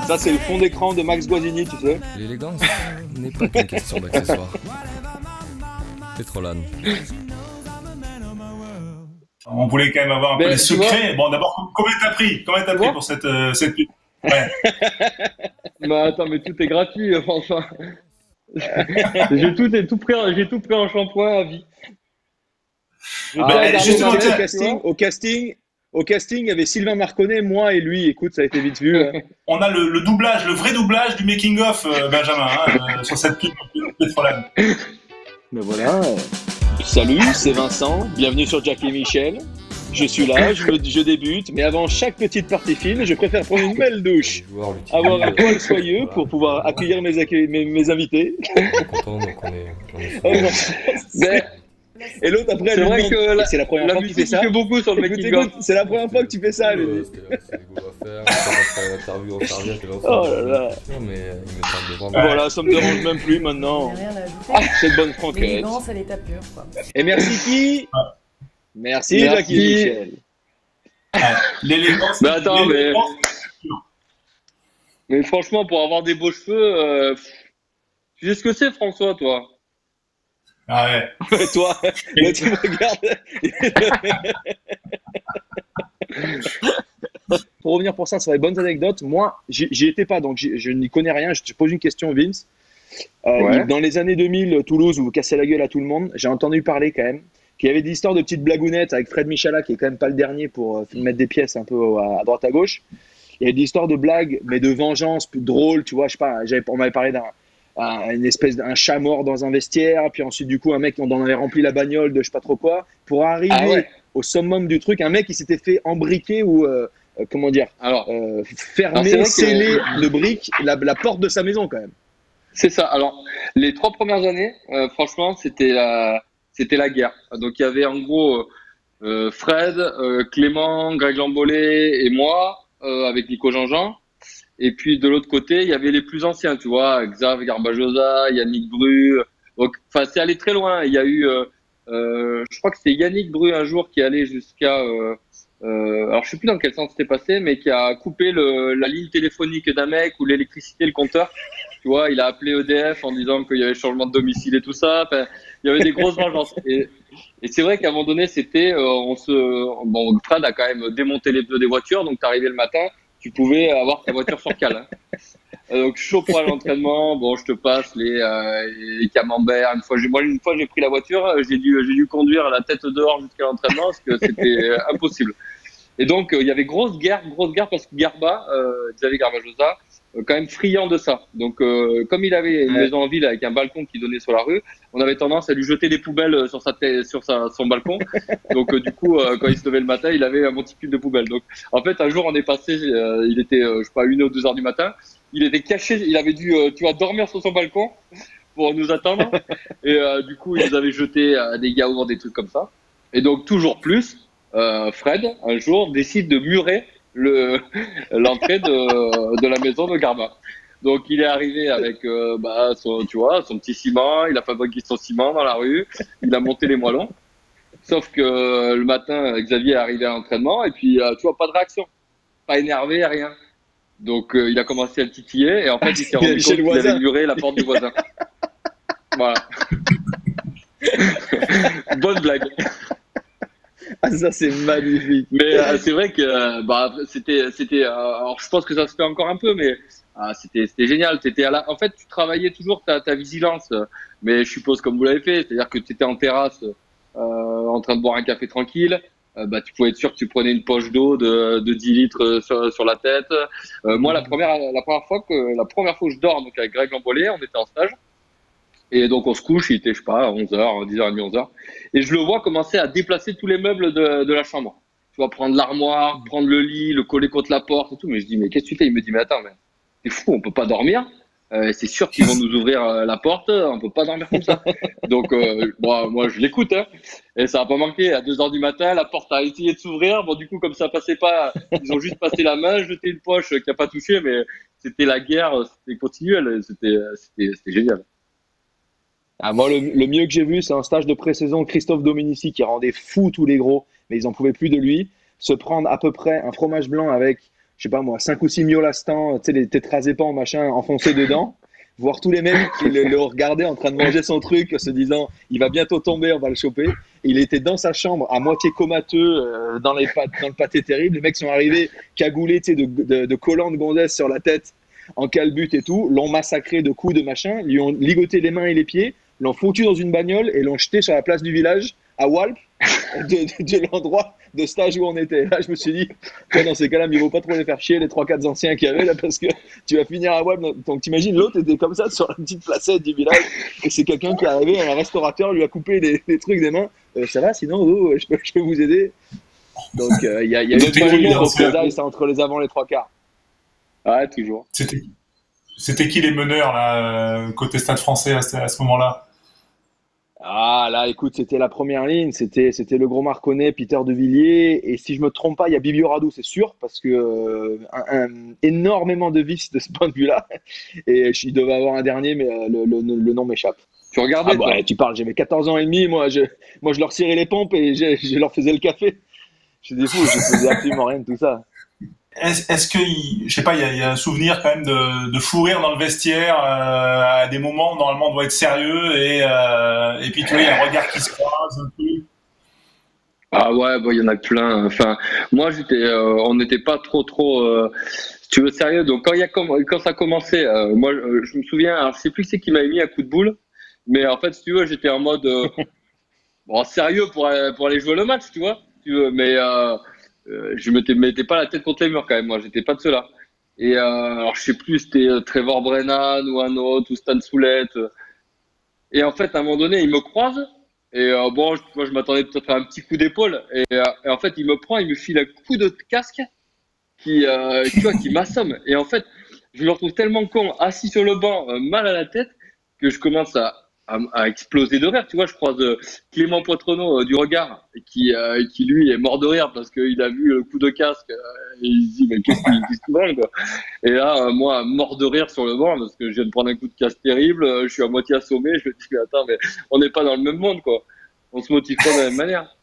Ça, c'est le fond d'écran de Max Guazzini, tu sais. L'élégance n'est pas qu'une question d'accessoire. Pétrolane. On voulait quand même avoir un peu les secrets. Bon, d'abord, combien t'as pris? Combien t'as pris pour cette, euh, cette pub? Ouais. bah attends, mais tout est gratuit, enfin. j'ai tout, tout, pris, j'ai tout pris en shampoing à vie. Ah, justement, au casting, au casting, au casting, il y avait Sylvain Marconnet, moi et lui. Écoute, ça a été vite vu. Hein. On a le, le, doublage, le vrai doublage du making of, euh, Benjamin, hein, euh, sur cette pub. Mais voilà. Salut, c'est Vincent. Bienvenue sur Jack et Michel. Je suis là, je, je, débute, mais avant chaque petite partie fine, je préfère prendre une belle douche, avoir un poil soyeux pour pouvoir accueillir mes, mes, mes invités. Content, donc on est, on est et l'autre après, c'est vrai que c'est la première la fois que tu fais ça. fait beaucoup sur le écoute, écoute, c'est la première fois que tu fais ça, c'est à faire. L'interview en. Oh là là. Mais il me de vendre. Voilà, ça me dérange même plus maintenant. Ah, c'est bonne franquette. L'élégance à l'état pur, quoi. Et merci qui? Merci, Merci. Jackie Michel. L'élégance. Mais attends, mais- Mais franchement, pour avoir des beaux cheveux, euh, tu sais ce que c'est, François, toi? Ah ouais. Toi, là, tu me regardes. pour revenir pour ça sur les bonnes anecdotes, moi, j'y étais pas, donc je n'y connais rien. Je te pose une question, Vince. Euh, Ouais. Dans les années 2000, Toulouse, où vous cassez la gueule à tout le monde, j'ai entendu parler quand même qu'il y avait des histoires de petites blagounettes avec Fred Michala, qui est quand même pas le dernier pour euh, mettre des pièces un peu à, à droite à gauche. Il y avait des histoires de blagues, mais de vengeance, plus drôles, tu vois. Je sais pas, on m'avait parlé d'un un- une espèce d'un chat mort dans un vestiaire, puis ensuite du coup un mec on en avait rempli la bagnole de je sais pas trop quoi, pour arriver Ah ouais. au summum du truc, un mec qui s'était fait embriquer ou euh, euh, comment dire, Alors, euh, fermer, vrai que- sceller de briques la, la porte de sa maison quand même. C'est ça. Alors, les trois premières années, euh, franchement, c'était la, c'était la guerre. Donc, il y avait en gros Fred, Clément, Greg Lambolé et moi, avec Nico Jean-Jean. Et puis, de l'autre côté, il y avait les plus anciens, tu vois, Xav Garbajosa, Yannick Bru. Donc, enfin, c'est allé très loin. Il y a eu, euh, euh, je crois que c'était Yannick Bru un jour qui allait jusqu'à, euh, euh, alors je sais plus dans quel sens c'était passé, mais qui a coupé le, la ligne téléphonique d'un mec ou l'électricité, le compteur. Tu vois, il a appelé EDF en disant qu'il y avait changement de domicile et tout ça. Enfin, il y avait des grosses vengeances. Et, et c'est vrai qu'à un moment donné, c'était, euh, on se, bon, Fred a quand même démonté les pneus des voitures, donc t'arrivais le matin, tu pouvais avoir ta voiture sur cale. hein. Euh, donc chaud pour l'entraînement, bon, je te passe les, euh, camemberts. Une fois, moi, une fois, j'ai pris la voiture, euh, j'ai dû, j'ai dû conduire la tête dehors jusqu'à l'entraînement parce que c'était euh, impossible. Et donc, euh, il y avait grosse guerre, grosse guerre parce que Garba, euh, Xavier Garbajosa, euh, quand même friand de ça. Donc, euh, comme il avait une maison en ville avec un balcon qui donnait sur la rue, on avait tendance à lui jeter des poubelles euh, sur sa tête, sur sa, son balcon. Donc, euh, du coup, euh, quand il se levait le matin, il avait un monticule de poubelles. Donc, en fait, un jour, on est passé, euh, il était, euh, je sais pas, une ou deux heures du matin. Il était caché, il avait dû, euh, tu vois, dormir sur son balcon pour nous attendre. Et euh, du coup, il nous avait jeté euh, des yaourts, des trucs comme ça. Et donc, toujours plus. euh, Fred, un jour, décide de murer le l'entrée de, de la maison de Garba. Donc il est arrivé avec euh, bah, son, tu vois, son petit ciment, il a fabriqué son ciment dans la rue, il a monté les moellons. Sauf que euh, le matin, Xavier est arrivé à l'entraînement et puis euh, tu vois, pas de réaction, pas énervé, rien. Donc euh, il a commencé à le titiller et en fait il s'est rendu compte qu'il avait muré la porte du voisin. voilà. Bonne blague. Ah, ça, c'est magnifique. Mais euh, c'est vrai que euh, bah, c'était, c'était. euh, alors je pense que ça se fait encore un peu, mais ah, c'était, c'était génial. T'étais à la... En fait, tu travaillais toujours ta, ta vigilance, mais je suppose comme vous l'avez fait, c'est-à-dire que tu étais en terrasse, euh, en train de boire un café tranquille. euh, bah, tu pouvais être sûr que tu prenais une poche d'eau de, de 10 litres sur, sur la tête. Euh, moi, la première, la première fois que, la première fois que je dors, donc avec Greg Lambollet, on était en stage. Et donc, on se couche, il était, je sais pas, 11h, 10h30, 11h. Et je le vois commencer à déplacer tous les meubles de, la chambre. Tu vois, prendre l'armoire, prendre le lit, le coller contre la porte et tout. Mais je dis, mais qu'est-ce que tu fais? Il me dit, mais attends, mais t'es fou, on peut pas dormir. Euh, c'est sûr qu'ils vont nous ouvrir euh, la porte, on peut pas dormir comme ça. Donc, euh, moi, je l'écoute, hein. Et ça a pas manqué. À 2 heures du matin, la porte a essayé de s'ouvrir. Bon, du coup, comme ça passait pas, ils ont juste passé la main, jeté une poche qui a pas touché, mais c'était la guerre, c'était continuel. C'était génial. Ah, moi, le, mieux que j'ai vu, c'est un stage de pré-saison Christophe Dominici qui rendait fou tous les gros, mais ils en pouvaient plus de lui. Se prendre à peu près un fromage blanc avec, je sais pas moi, 5 ou 6 miolastans, tu sais, les tétrazépans, machin, enfoncés dedans. Voir tous les mecs qui le, regardaient en train de manger son truc, se disant, il va bientôt tomber, on va le choper. Il était dans sa chambre, à moitié comateux, euh, dans, les dans le pâté terrible. Les mecs sont arrivés cagoulés, tu sais, de collants de gonzesse sur la tête, en calbut et tout, l'ont massacré de coups de machin, lui ont ligoté les mains et les pieds, l'ont foutu dans une bagnole et l'ont jeté sur la place du village à Walp, de, de, de l'endroit de stage où on était. Là, je me suis dit, dans ces cas-là, il vaut pas trop les faire chier, les 3-4 anciens qu'il y avait là, parce que tu vas finir à Walp. Donc, t'imagines, l'autre était comme ça sur la petite placette du village, et c'est quelqu'un qui est arrivé, un restaurateur lui a coupé les, les trucs des mains. Euh, ça va, sinon, oh, je, peux, je peux vous aider. Donc, euh, il y a, y a eu pas entre les avant les trois quarts. Ouais, toujours. C'était, c'était qui les meneurs là, euh, côté Stade Français à, ce- moment-là? Ah là, écoute, c'était la première ligne, c'était c'était le gros Marconnet, Peter De Villiers, et si je me trompe pas, il y a Bibio Radou, c'est sûr, parce que euh, un, un- énormément de vices de ce point de vue-là, et je il devait avoir un dernier, mais euh, le, le- le nom m'échappe. Tu regardais Ah bah, tu parles, j'avais 14 ans et demi, moi je, moi je leur cirais les pompes et je, je leur faisais le café. Je des fous, je faisais absolument rien de tout ça. Est-ce, est-ce que, je sais pas, il y, a, il y a un souvenir quand même de, de fou rire dans le vestiaire euh, à des moments où normalement on doit être sérieux et, euh, et puis tu vois, il y a un regard qui se croise un peu. Ah ouais, bon, il y en a plein. Enfin, moi, j'étais, euh, on n'était pas trop, trop, si tu veux, sérieux. Donc, quand, y a quand ça a commencé, moi, je me souviens, alors, je sais plus qui c'est qui m'avait mis un coup de boule, mais en fait, si tu veux, j'étais en mode, bon, sérieux pour, pour aller jouer le match, tu vois, si tu veux, mais euh, je me mettais pas la tête contre les murs quand même, moi, j'étais pas de ceux-là. Et euh, alors, je sais plus, c'était euh, Trevor Brennan ou un autre, ou Stan Soulette. Et en fait, à un moment donné, il me croise. Et euh, bon, moi, je m'attendais peut-être à un petit coup d'épaule. Et, euh, en fait, il me prend, il me file un coup de casque qui, euh, tu vois, qui m'assomme. Et en fait, je me retrouve tellement con, assis sur le banc, mal à la tête, que je commence à, à, à exploser de rire. Tu vois, je croise euh, Clément Poitrenaud euh, du regard, qui, euh, qui lui est mort de rire parce qu'il a vu le coup de casque. euh, et il se dit, mais qu'est-ce qu'il qu'est-ce qu'il branle, quoi Et là, euh, moi, mort de rire sur le banc parce que je viens de prendre un coup de casque terrible. euh, je suis à moitié assommé. Je me dis, mais attends, mais on n'est pas dans le même monde, quoi. On se motive pas de la même manière.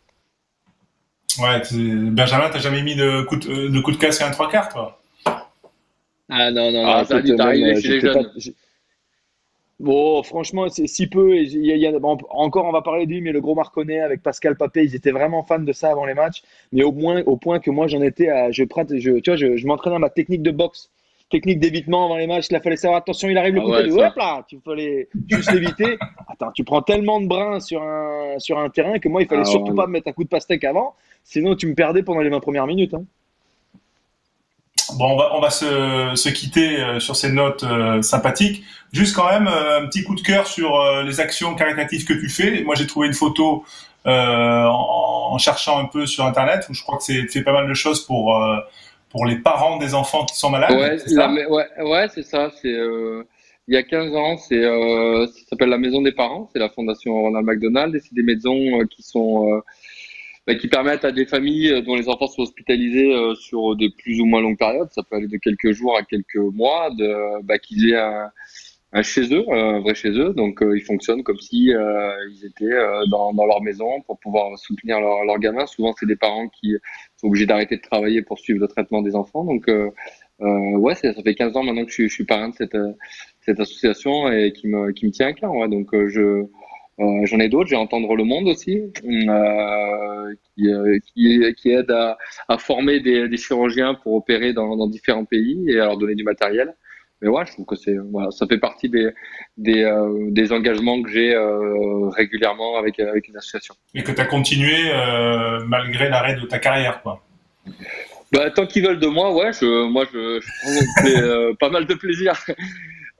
Ouais, Benjamin, t'as jamais mis de coup de, de, coup de casque à un trois quarts, toi? Ah non, non, Ah, non, ça a dû t'arriver chez les jeunes. pas- Bon, franchement, c'est si peu. et y a- il y a- bon, encore, on va parler de lui, mais le gros Marconnet avec Pascal Papé, ils étaient vraiment fans de ça avant les matchs. Mais au moins, au point que moi, j'en étais à. Je, je, tu vois, je, je m'entraînais à ma technique de boxe, technique d'évitement avant les matchs. Il fallait savoir, attention, il arrive le Ah coup ouais, de hop là, tu fallait juste l'éviter. Attends, tu prends tellement de brins sur un, sur un terrain que moi, il fallait Ah surtout ouais. pas me mettre un coup de pastèque avant. Sinon, tu me perdais pendant les 20 premières minutes. hein. Bon, on va, on va se, se quitter euh, sur ces notes euh, sympathiques. Juste quand même, euh, un petit coup de cœur sur euh, les actions caritatives que tu fais. Moi, j'ai trouvé une photo euh, en, en cherchant un peu sur Internet où je crois que c'est tu fais pas mal de choses pour, pour les parents des enfants qui sont malades. Ouais, c'est ça la ma- ouais, ouais, c'est ça. C'est il y a 15 ans, c'est ça s'appelle la Maison des Parents. C'est la fondation Ronald McDonald et c'est des maisons qui sont bah, qui permettent à des familles dont les enfants sont hospitalisés sur des plus ou moins longues périodes, ça peut aller de quelques jours à quelques mois, bah, qu'ils aient un, chez eux, un vrai chez eux. Donc ils fonctionnent comme si ils étaient dans, leur maison pour pouvoir soutenir leurs leur gamins. Souvent c'est des parents qui sont obligés d'arrêter de travailler pour suivre le traitement des enfants. Donc euh, ouais, ça, fait 15 ans maintenant que je, suis, parrain de cette, euh, association et qui me, tient à cœur. Donc euh, je euh, j'en ai d'autres. J'ai Entendre le Monde aussi, euh, qui, qui, qui, aide à, à former des, des, chirurgiens pour opérer dans, dans, différents pays et à leur donner du matériel. Mais ouais, je trouve que c'est voilà, ça fait partie des des, euh, des engagements que j'ai euh, régulièrement avec avec une association. Et que tu as continué malgré l'arrêt de ta carrière, quoi. Bah, tant qu'ils veulent de moi, ouais, je, moi, je, je prends euh, pas mal de plaisir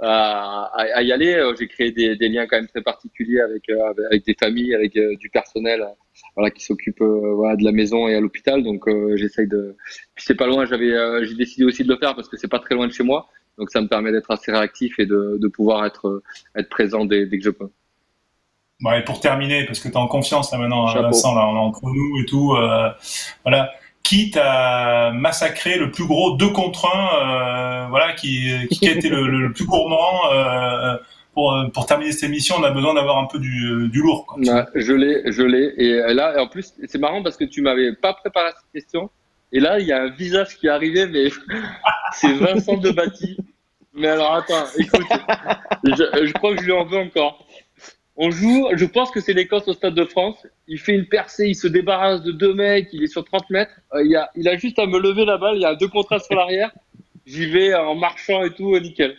à, à, y aller. Euh, j'ai créé des, des, liens quand même très particuliers avec, euh, avec des familles, avec du personnel voilà, qui s'occupe voilà, de la maison et à l'hôpital. Donc, j'essaye de. Puis, c'est pas loin, j'avais, j'ai décidé aussi de le faire parce que c'est pas très loin de chez moi. Donc, ça me permet d'être assez réactif et de, de pouvoir être, être présent dès, dès que je peux. Bon, et pour terminer, parce que tu es en confiance là maintenant, Vincent, là, on est entre nous et tout. voilà quitte à massacrer le plus gros deux contre un, euh, voilà, qui, qui a été le, plus gourmand. Euh, pour, pour terminer cette émission, on a besoin d'avoir un peu du, du lourd. Ouais, je l'ai, je l'ai. Et là, en plus, c'est marrant parce que tu m'avais pas préparé cette question. Et là, il y a un visage qui est arrivé, mais c'est Vincent de Bâti. Mais alors, attends, écoute, je, je crois que je lui en veux encore. On joue, je pense que c'est l'Écosse au Stade de France. Il fait une percée, il se débarrasse de deux mecs, il est sur 30 mètres. Euh, il, a, a juste à me lever la balle, il y a deux contrats sur l'arrière. J'y vais en marchant et tout, nickel.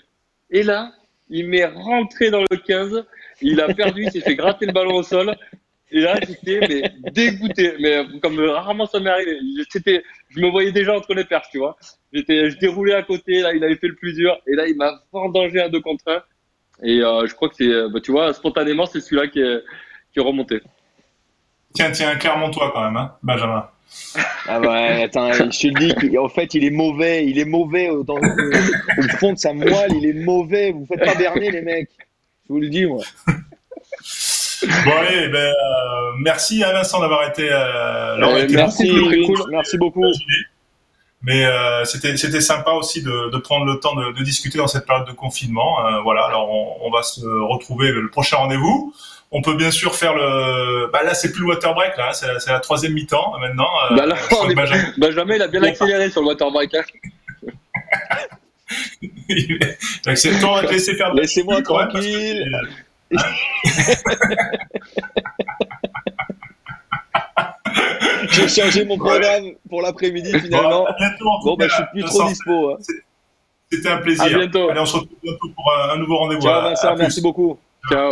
Et là, il m'est rentré dans le 15. Il a perdu, il s'est fait gratter le ballon au sol. Et là, j'étais dégoûté, mais comme rarement ça m'est arrivé. Je me voyais déjà entre les perches, tu vois. J'étais, je déroulais à côté, là, il avait fait le plus dur, et là, il m'a vendangé à deux contre. Et euh, je crois que c'est, euh, bah, tu vois, spontanément, c'est celui-là qui est, qui est remonté. Tiens, tiens, clairement toi quand même, hein, Benjamin. Ah ouais, attends, je te le dis, en fait, il est mauvais, il est mauvais dans le, au fond de sa moelle, il est mauvais. Vous faites pas berner, les mecs. Je vous le dis, moi. Bon allez, ben, euh, merci à Vincent d'avoir été, euh, euh, été merci, beaucoup cool. merci beaucoup. Mais euh, c'était c'était sympa aussi de, de, prendre le temps de, de, discuter dans cette période de confinement. Euh, voilà, alors on, on, va se retrouver le prochain rendez-vous. On peut bien sûr faire le. Bah là, c'est plus le water break là, c'est la, la, troisième mi-temps maintenant. Euh, bah là, on est... Benjamin... Benjamin, il a bien accéléré sur le water break. Hein. c'est toi, on va te laisser faire. Laissez-moi tranquille. J'ai changé mon programme pour l'après-midi finalement. Bon, bah, je suis plus trop dispo. Hein. C'était un plaisir. À bientôt. Allez, on se retrouve bientôt pour euh, un nouveau rendez-vous. Ciao Vincent, merci beaucoup. Ciao.